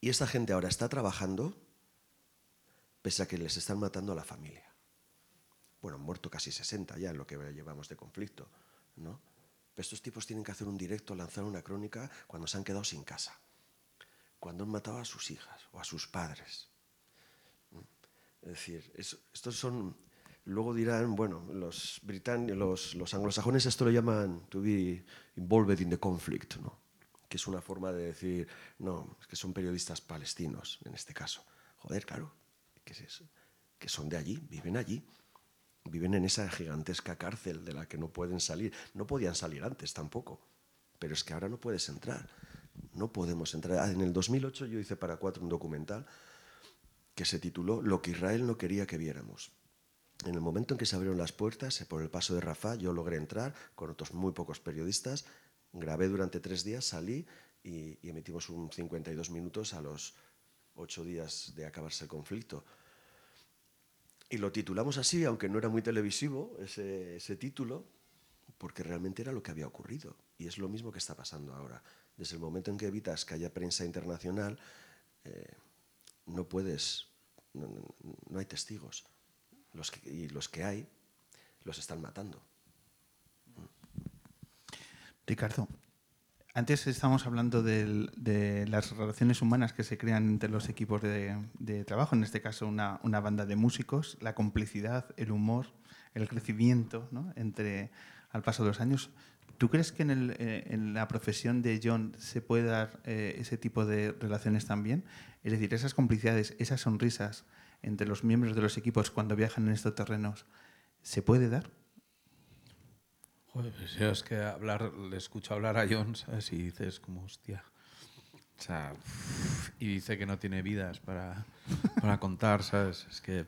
Speaker 11: Y esta gente ahora está trabajando pese a que les están matando a la familia. Bueno, han muerto casi 60 ya en lo que llevamos de conflicto, ¿no? Pero estos tipos tienen que hacer un directo, lanzar una crónica cuando se han quedado sin casa, cuando han matado a sus hijas o a sus padres. Es decir, es- estos son. Luego dirán, bueno, los, los, los anglosajones esto lo llaman to be involved in the conflict, ¿no? que es una forma de decir, no, es que son periodistas palestinos en este caso. Joder, claro, que es eso? Que son de allí, viven allí, viven en esa gigantesca cárcel de la que no pueden salir. No podían salir antes tampoco, pero es que ahora no puedes entrar. No podemos entrar. Ah, En el 2008 yo hice para cuatro un documental que se tituló Lo que Israel no quería que viéramos. En el momento en que se abrieron las puertas, eh, por el paso de Rafah, yo logré entrar con otros muy pocos periodistas, grabé durante tres días, salí y, emitimos un 52 minutos a los ocho días de acabarse el conflicto. Y lo titulamos así, aunque no era muy televisivo ese título, porque realmente era lo que había ocurrido. Y es lo mismo que está pasando ahora. Desde el momento en que evitas que haya prensa internacional, eh, no puedes, no, hay testigos. Y los que hay, los están matando.
Speaker 3: Ricardo, antes estábamos hablando de las relaciones humanas que se crean entre los equipos de, de trabajo, en este caso una, una banda de músicos, la complicidad, el humor, el crecimiento ¿no? entre al paso de los años. ¿Tú crees que eh, en la profesión de John se puede dar eh, ese tipo de relaciones también? Es decir, esas complicidades, esas sonrisas entre los miembros de los equipos cuando viajan en estos terrenos, ¿se puede dar?
Speaker 1: Joder, pues es que hablar, le escucho hablar a John, ¿sabes? Y dices como, hostia. O sea, y dice que no tiene vidas para, para contar, ¿sabes? Es que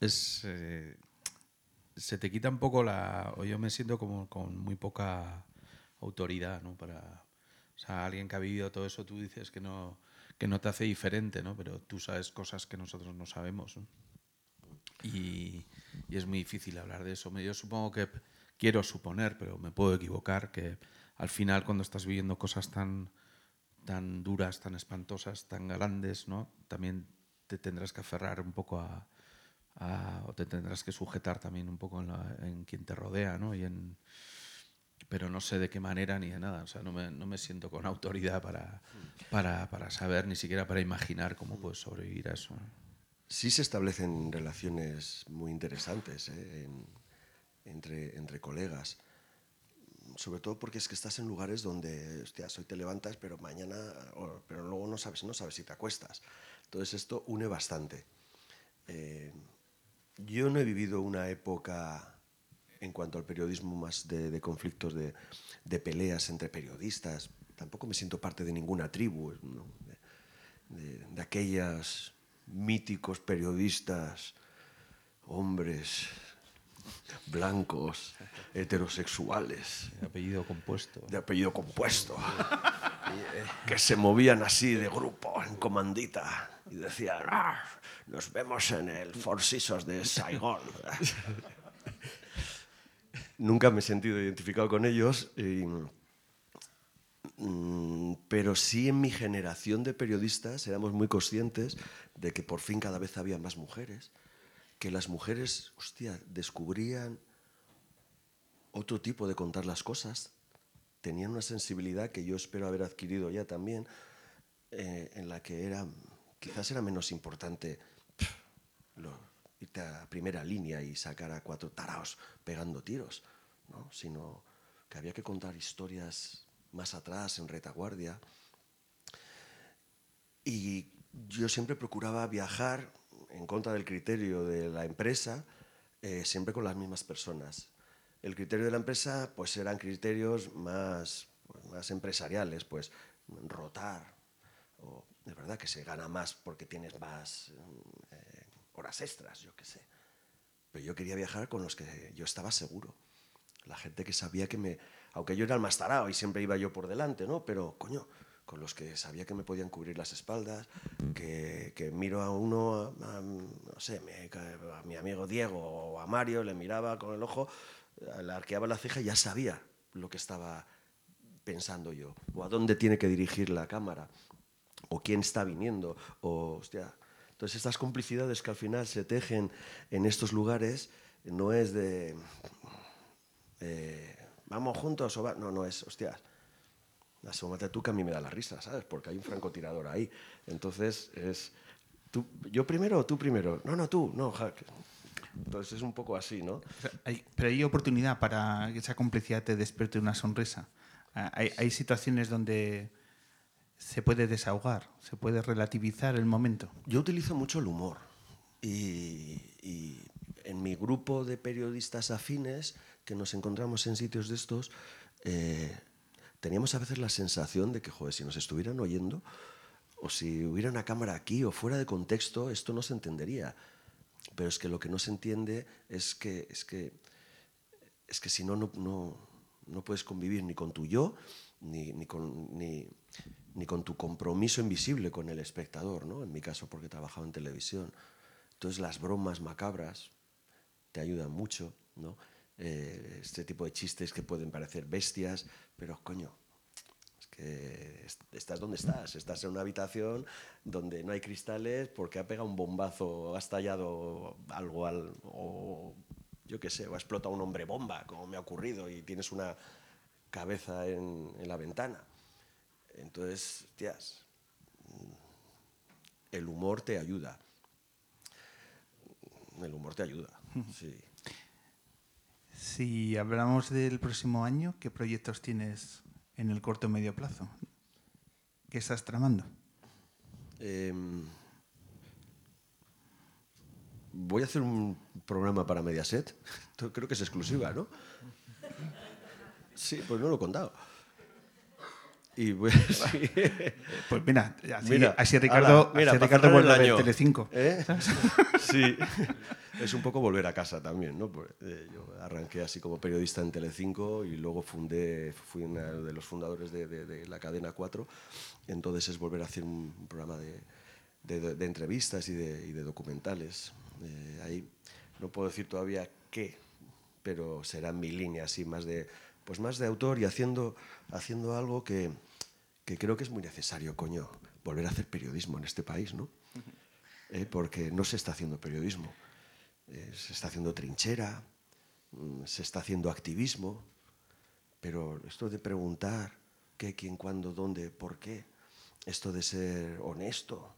Speaker 1: es... eh, se te quita un poco la... O yo me siento como con muy poca autoridad, ¿no? Para... O sea, alguien que ha vivido todo eso, tú dices que no, que no te hace diferente, ¿no? Pero tú sabes cosas que nosotros no sabemos. Y, y es muy difícil hablar de eso. Yo supongo que quiero suponer, pero me puedo equivocar, que al final cuando estás viviendo cosas tan, tan duras, tan espantosas, tan grandes, ¿no? también te tendrás que aferrar un poco a, a- o te tendrás que sujetar también un poco en, la- en quien te rodea, ¿no? Y en, pero no sé de qué manera ni de nada. O sea, no me, no me siento con autoridad para, para, para saber, ni siquiera para imaginar cómo puedes sobrevivir a eso.
Speaker 11: Sí se establecen relaciones muy interesantes ¿eh? en- entre, entre colegas. Sobre todo porque es que estás en lugares donde, hostia, hoy te levantas, pero mañana, pero luego no sabes, no sabes si te acuestas. Entonces esto une bastante. Eh, yo no he vivido una época en cuanto al periodismo más de, conflictos, de, peleas entre periodistas. Tampoco me siento parte de ninguna tribu, ¿no? de, de aquellas míticos periodistas, hombres blancos, heterosexuales.
Speaker 1: De apellido compuesto.
Speaker 11: De apellido compuesto. [laughs] que se movían así de grupo, en comandita, y decían, "Ah, nos vemos en el Four Seasons de Saigón. [laughs] Nunca me he sentido identificado con ellos, y, mm, pero sí en mi generación de periodistas éramos muy conscientes de que por fin cada vez había más mujeres, que las mujeres, hostia, descubrían otro tipo de contar las cosas, tenían una sensibilidad que yo espero haber adquirido ya también, eh, en la que era, quizás era menos importante irte a primera línea y sacar a cuatro taraos pegando tiros. ¿no? sino que había que contar historias más atrás, en retaguardia. Y yo siempre procuraba viajar en contra del criterio de la empresa, eh, siempre con las mismas personas. El criterio de la empresa pues eran criterios más, pues, más empresariales, pues rotar, o es verdad que se gana más porque tienes más eh, horas extras, yo qué sé. Pero yo quería viajar con los que yo estaba seguro. La gente que sabía que me... Aunque yo era el más tarado y siempre iba yo por delante, ¿no? Pero, coño, con los que sabía que me podían cubrir las espaldas, que, que miro a uno, no sé, a mi amigo Diego o a Mario, le miraba con el ojo, le arqueaba la ceja y ya sabía lo que estaba pensando yo, o a dónde tiene que dirigir la cámara, o quién está viniendo, o, hostia. Entonces estas complicidades que al final se tejen en estos lugares no es de, eh, vamos juntos, o va-". no, no es, hostias, asómate tú que a mí me da la risa, ¿sabes? Porque hay un francotirador ahí. Entonces es, tú, yo primero o tú primero. No, no, tú, no, ja, Entonces es un poco así, ¿no?
Speaker 3: Hay- pero hay oportunidad para que esa complicidad te despierte una sonrisa. Ah, Hay, hay situaciones donde se puede desahogar, se puede relativizar el momento.
Speaker 11: Yo utilizo mucho el humor y, y en mi grupo de periodistas afines que nos encontramos en sitios de estos, eh, teníamos a veces la sensación de que, joder, si nos estuvieran oyendo o si hubiera una cámara aquí o fuera de contexto, esto no se entendería. Pero es que lo que no se entiende es que, es que, es que si no, no, no, no puedes convivir ni con tu yo, ni, ni, con, ni, ni con tu compromiso invisible con el espectador, ¿no? En mi caso, porque trabajaba en televisión. Entonces las bromas macabras te ayudan mucho, ¿no? Eh, este tipo de chistes que pueden parecer bestias, pero coño, es que est- estás donde estás, estás en una habitación donde no hay cristales porque ha pegado un bombazo, ha estallado algo, al- o yo qué sé, o ha explotado un hombre bomba, como me ha ocurrido, y tienes una cabeza en, en la ventana. Entonces, tías, el humor te ayuda. El humor te ayuda, [laughs] sí.
Speaker 3: Si hablamos del próximo año, ¿qué proyectos tienes en el corto o medio plazo? ¿Qué estás tramando?
Speaker 11: Em, voy a hacer un programa para Mediaset. [laughs] Creo que es exclusiva, ¿no? Sí, pues no lo he contado. Y voy [laughs] sí.
Speaker 3: Pues mira, así,
Speaker 11: Mira,
Speaker 3: así Ricardo,
Speaker 11: ala, mira,
Speaker 3: así Ricardo vuelve a. Telecinco.
Speaker 11: ¿Eh? [laughs] Sí, es un poco volver a casa también, ¿no? Pues, eh, yo arranqué así como periodista en Telecinco y luego fundé, fui uno de los fundadores de, de- de la cadena 4, entonces es volver a hacer un programa de, de- entrevistas y de, y documentales. Eh, ahí no puedo decir todavía qué, pero será mi línea, así más de, pues más de autor y haciendo, haciendo algo que, que creo que es muy necesario, coño, volver a hacer periodismo en este país, ¿no? Eh, porque no se está haciendo periodismo, eh, se está haciendo trinchera, mm, se está haciendo activismo, pero esto de preguntar qué, quién, cuándo, dónde, por qué, esto de ser honesto,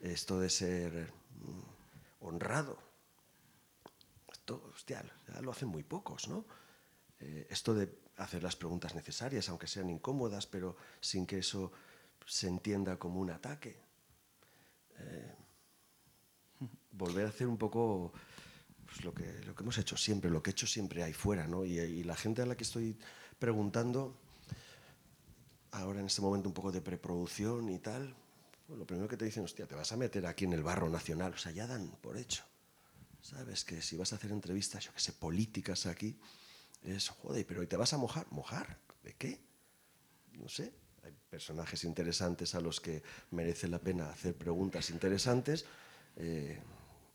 Speaker 11: esto de ser mm, honrado, esto, hostia, ya lo hacen muy pocos, ¿no? Eh, esto de hacer las preguntas necesarias, aunque sean incómodas, pero sin que eso se entienda como un ataque. Eh, volver a hacer un poco pues, lo, que, lo que hemos hecho siempre, lo que he hecho siempre ahí fuera, ¿no? Y, y la gente a la que estoy preguntando, ahora en este momento un poco de preproducción y tal, pues lo primero que te dicen, hostia, te vas a meter aquí en el barro nacional, o sea, ya dan por hecho. ¿Sabes? Que si vas a hacer entrevistas, yo que sé, políticas aquí, es, joder, pero ¿y te vas a mojar? ¿Mojar? ¿De qué? No sé. Hay personajes interesantes a los que merece la pena hacer preguntas interesantes eh,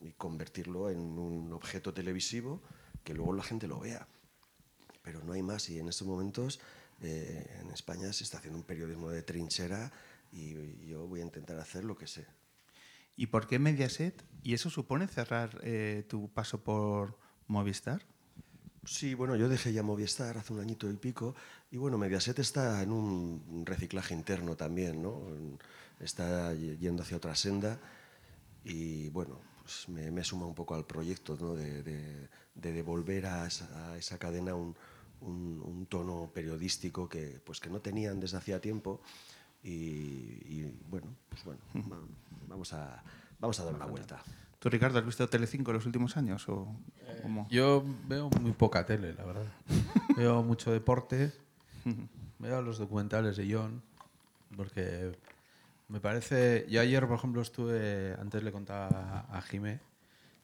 Speaker 11: y convertirlo en un objeto televisivo que luego la gente lo vea. Pero no hay más y en estos momentos eh, en España se está haciendo un periodismo de trinchera y yo voy a intentar hacer lo que sé.
Speaker 3: ¿Y por qué Mediaset? ¿Y eso supone cerrar eh, tu paso por Movistar?
Speaker 11: Sí, bueno, yo dejé ya Movistar hace un añito y pico y bueno, Mediaset está en un reciclaje interno también, ¿no? Está yendo hacia otra senda y bueno, pues me, me suma un poco al proyecto ¿no? de, de- de devolver a esa, a esa cadena un, un- un tono periodístico que, pues, que no tenían desde hacía tiempo y, y, bueno, pues bueno, va- vamos a, vamos a dar una vuelta.
Speaker 3: ¿Tú, Ricardo, has visto Telecinco en los últimos años? O, cómo?
Speaker 1: Yo veo muy poca tele, la verdad. [laughs] veo mucho deporte, veo los documentales de John, porque me parece... Yo ayer, por ejemplo, estuve, antes le contaba a Jimé,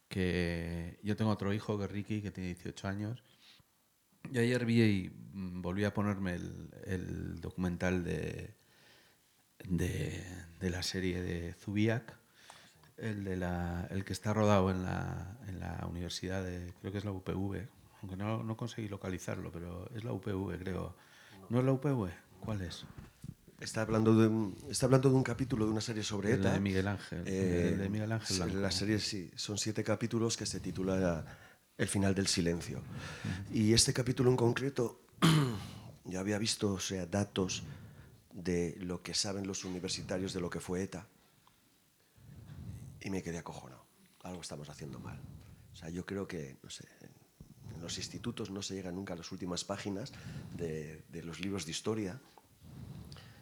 Speaker 1: que yo tengo otro hijo, que es Ricky, que tiene 18 años, y ayer vi y mm, volví a ponerme el, el documental de, de, de la serie de Zubiak, el, de la, el que está rodado en la, en la universidad de, creo que es la UPV, aunque no, no conseguí localizarlo, pero es la UPV, creo. ¿No es la UPV? ¿Cuál es?
Speaker 11: Está hablando, de un, está hablando de un capítulo de una serie sobre ETA.
Speaker 1: de Miguel Ángel, el de Miguel Ángel Blanco,
Speaker 11: La serie sí, son siete capítulos que se titula El final del silencio. Y este capítulo en concreto, [clears throat] yo había visto o sea, datos de lo que saben los universitarios de lo que fue ETA y me quedé acojonado. Algo estamos haciendo mal. O sea, yo creo que, no sé, en- los institutos no se llega nunca a las últimas páginas de, de los libros de historia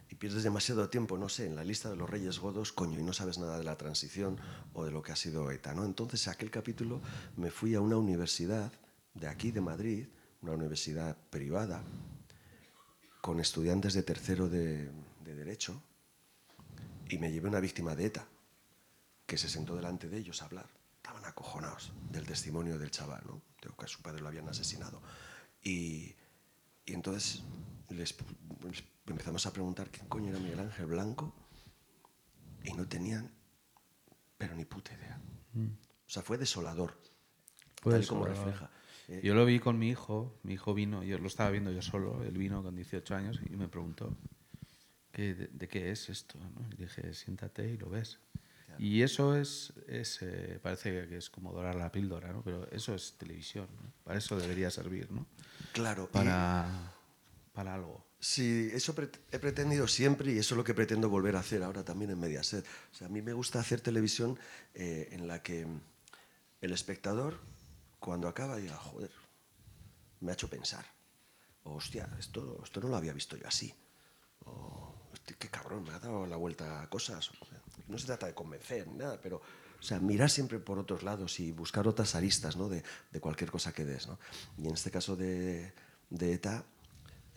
Speaker 11: y pierdes demasiado tiempo, no sé, en la lista de los reyes godos, coño, y no sabes nada de la transición o de lo que ha sido ETA, ¿no? Entonces, aquel capítulo me fui a una universidad de aquí, de Madrid, una universidad privada, con estudiantes de tercero de, de Derecho, y me llevé una víctima de ETA, que se sentó delante de ellos a hablar. Estaban acojonados del testimonio del chaval, ¿no? De que a su padre lo habían asesinado. Y, y entonces les, les empezamos a preguntar quién coño era Miguel Ángel Blanco y no tenían, pero ni puta idea. O sea, fue desolador.
Speaker 1: Fue
Speaker 11: tal y como
Speaker 1: desolador.
Speaker 11: refleja. Eh,
Speaker 1: Yo lo vi con mi hijo, mi hijo vino, yo lo estaba viendo yo solo, él vino con 18 años y me preguntó, ¿qué, de, de qué es esto? ¿no? Y dije, siéntate y lo ves. Y eso es, es eh, parece que es como dorar la píldora, ¿no? pero eso es televisión, ¿no? para eso debería servir, ¿no?
Speaker 11: Claro. y-
Speaker 1: Para, para algo.
Speaker 11: Sí, eso he pretendido siempre y eso es lo que pretendo volver a hacer ahora también en Mediaset. O sea, a mí me gusta hacer televisión eh, en la que el espectador, cuando acaba, diga, joder, me ha hecho pensar. O, hostia, esto, esto no lo había visto yo así. O, hostia, qué cabrón, me ha dado la vuelta a cosas. O no se trata de convencer ni nada, pero o sea, mirar siempre por otros lados y buscar otras aristas ¿no? de, de cualquier cosa que des. ¿no? Y en este caso de, de ETA,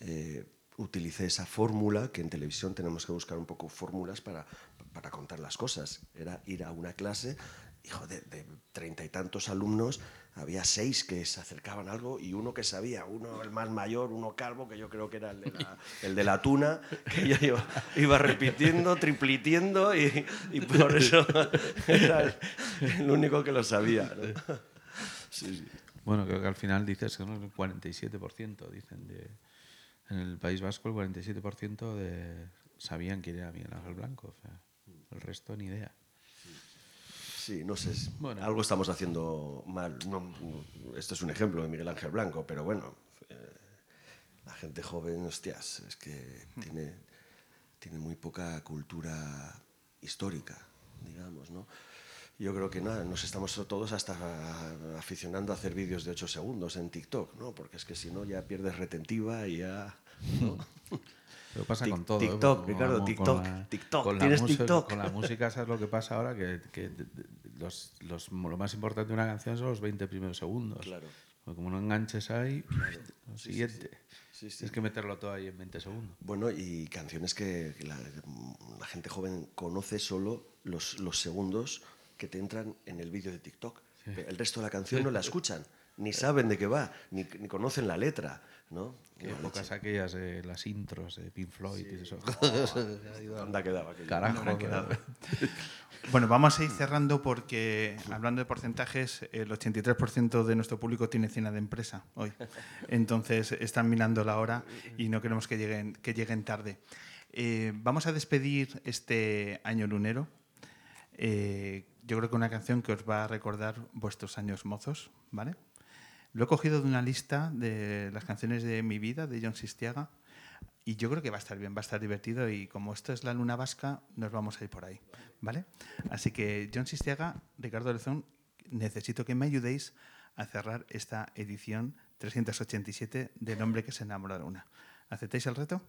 Speaker 11: eh, utilicé esa fórmula que en televisión tenemos que buscar un poco fórmulas para, para contar las cosas. Era ir a una clase, hijo de de treinta y tantos alumnos, había seis que se acercaban a algo y uno que sabía, uno el más mayor, uno calvo, que yo creo que era el de la, el de la tuna, que yo iba, iba repitiendo, triplitiendo y, por eso era el, único que lo sabía.
Speaker 1: Bueno, creo que al final dices que ¿no? el 47%, dicen, de, en el País Vasco el 47% de, sabían quién era Miguel Ángel Blanco. o sea, el resto ni idea.
Speaker 11: Sí, no sé,
Speaker 1: Bueno.
Speaker 11: algo estamos haciendo mal. No, no, esto es un ejemplo de Miguel Ángel Blanco, pero bueno, eh, la gente joven, hostias, es que tiene, tiene muy poca cultura histórica, digamos, ¿no? Yo creo que nada, nos estamos todos hasta aficionando a hacer vídeos de 8 segundos en TikTok, ¿no? Porque es que si no ya pierdes retentiva y ya... ¿no? [laughs]
Speaker 1: Pero pasa con todo. ¿eh?
Speaker 11: TikTok, Ricardo, TikTok, TikTok.
Speaker 1: con la
Speaker 11: ¿Tienes
Speaker 1: música-
Speaker 11: TikTok?
Speaker 1: Con la música, ¿sabes lo que pasa ahora? Que, los, los- lo más importante de una canción son los 20 primeros segundos.
Speaker 11: Claro.
Speaker 1: Porque como no enganches ahí, lo
Speaker 11: sí,
Speaker 1: siguiente.
Speaker 11: Sí, sí.
Speaker 1: Tienes que meterlo todo ahí en 20 segundos.
Speaker 11: Bueno, y canciones que la, la gente joven conoce solo los, los segundos que te entran en el vídeo de TikTok. El resto de la canción no la [laughs] escuchan, ni saben de qué va, ni, ni conocen la letra, ¿no?
Speaker 1: Qué
Speaker 11: No,
Speaker 1: épocas aquellas, de las intros de Pink Floyd y eso. [laughs]
Speaker 11: Anda quedaba aquello.
Speaker 1: Carajo.
Speaker 11: Quedaba. [laughs]
Speaker 3: Bueno, vamos a ir cerrando porque, hablando de porcentajes, el 83% de nuestro público tiene cena de empresa hoy. Entonces, están mirando la hora y no queremos que lleguen, que lleguen tarde. Eh, vamos a despedir este año lunero. Eh, yo creo que una canción que os va a recordar vuestros años mozos, ¿vale? Lo he cogido de una lista de las canciones de mi vida, de John Sistiaga, Y yo creo que va a estar bien, va a estar divertido y como esto es la luna vasca, nos vamos a ir por ahí, ¿vale? Así que John Sistiaga, Ricardo Lezón, necesito que me ayudéis a cerrar esta edición 387 del hombre que se enamoró de la luna. ¿Aceptáis el reto?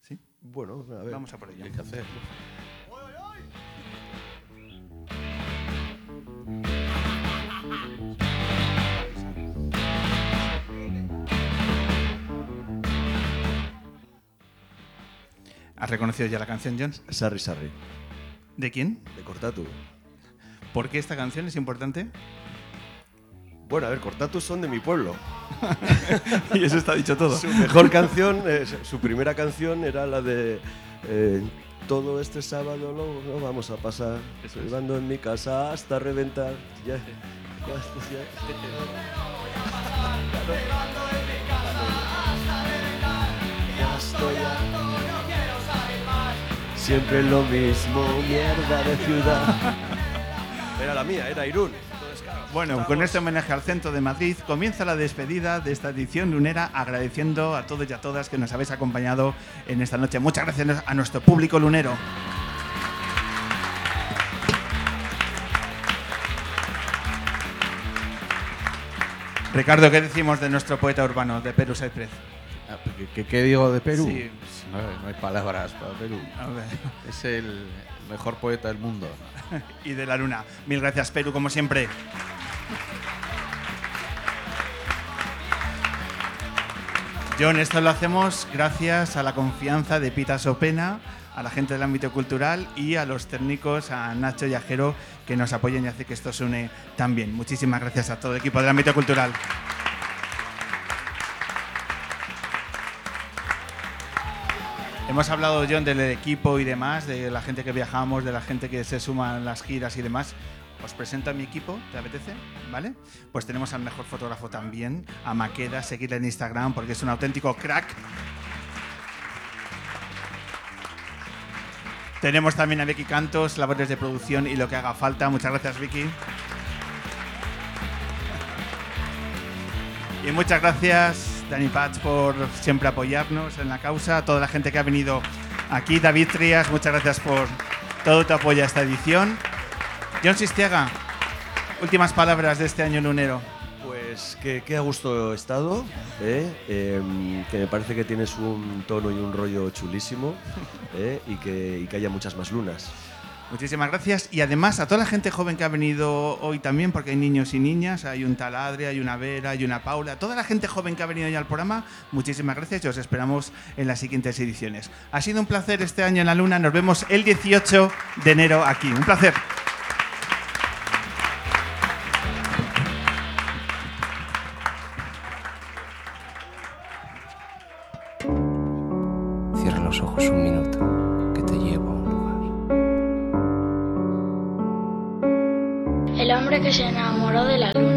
Speaker 3: ¿Sí?
Speaker 11: Bueno, a ver.
Speaker 3: Vamos a por ello.
Speaker 1: Hay que hacer.
Speaker 3: ¿Has reconocido ya la canción, John?
Speaker 11: Sarri Sarri.
Speaker 3: ¿De quién?
Speaker 11: De Cortatu.
Speaker 3: ¿Por qué esta canción es importante?
Speaker 11: Bueno, a ver, Cortatu son de mi pueblo. [laughs] [laughs]
Speaker 3: y eso está dicho todo.
Speaker 11: Su mejor canción, eh, su primera canción era la de eh, Todo este sábado lo, lo vamos a pasar Llevando en mi casa hasta reventar. Ya, ya, ya. Ya [laughs] Siempre lo mismo, mierda de ciudad. Era la mía, era Irún. Entonces, claro,
Speaker 3: Bueno, con este homenaje al centro de Madrid comienza la despedida de esta edición lunera, agradeciendo a todos y a todas que nos habéis acompañado en esta noche. Muchas gracias a nuestro público lunero. Ricardo, ¿qué decimos de nuestro poeta urbano, de Perú Sáenz?
Speaker 1: Ah, ¿qué- ¿Qué, digo de Perú?
Speaker 3: Sí.
Speaker 1: No, no hay palabras para Perú. Es el mejor poeta del mundo. [laughs]
Speaker 3: y de la luna. Mil gracias, Perú, como siempre. John, esto lo hacemos gracias a la confianza de Pita Sopena, a la gente del ámbito cultural y a los técnicos, a Nacho y a Jero, que nos apoyan y hace que esto suene tan bien. Muchísimas gracias a todo el equipo del ámbito cultural. Hemos hablado, John, del equipo y demás, de la gente que viajamos, de la gente que se suma en las giras y demás. Os presento a mi equipo, ¿te apetece? ¿Vale? Pues tenemos al mejor fotógrafo también, a Maqueda, seguirle en Instagram porque es un auténtico crack. Tenemos también a Vicky Cantos, labores de producción y lo que haga falta. Muchas gracias, Vicky. Y muchas gracias, Dani Patch, por siempre apoyarnos en la causa. A toda la gente que ha venido aquí. David Trías, muchas gracias por todo tu apoyo a esta edición. John Sistiaga, últimas palabras de este año lunero.
Speaker 11: Pues que, que a gusto he estado, ¿eh? Em, que me parece que tienes un tono y un rollo chulísimo [laughs] ¿eh? y, que, y que haya muchas más lunas.
Speaker 3: Muchísimas gracias y además a toda la gente joven que ha venido hoy también, porque hay niños y niñas, hay un taladre, hay una Vera, hay una Paula, toda la gente joven que ha venido ya al programa, muchísimas gracias y os esperamos en las siguientes ediciones. Ha sido un placer este año en la Luna, nos vemos el 18 de enero aquí, un placer.
Speaker 9: Cierra los ojos un minuto, que
Speaker 10: se enamoró de la.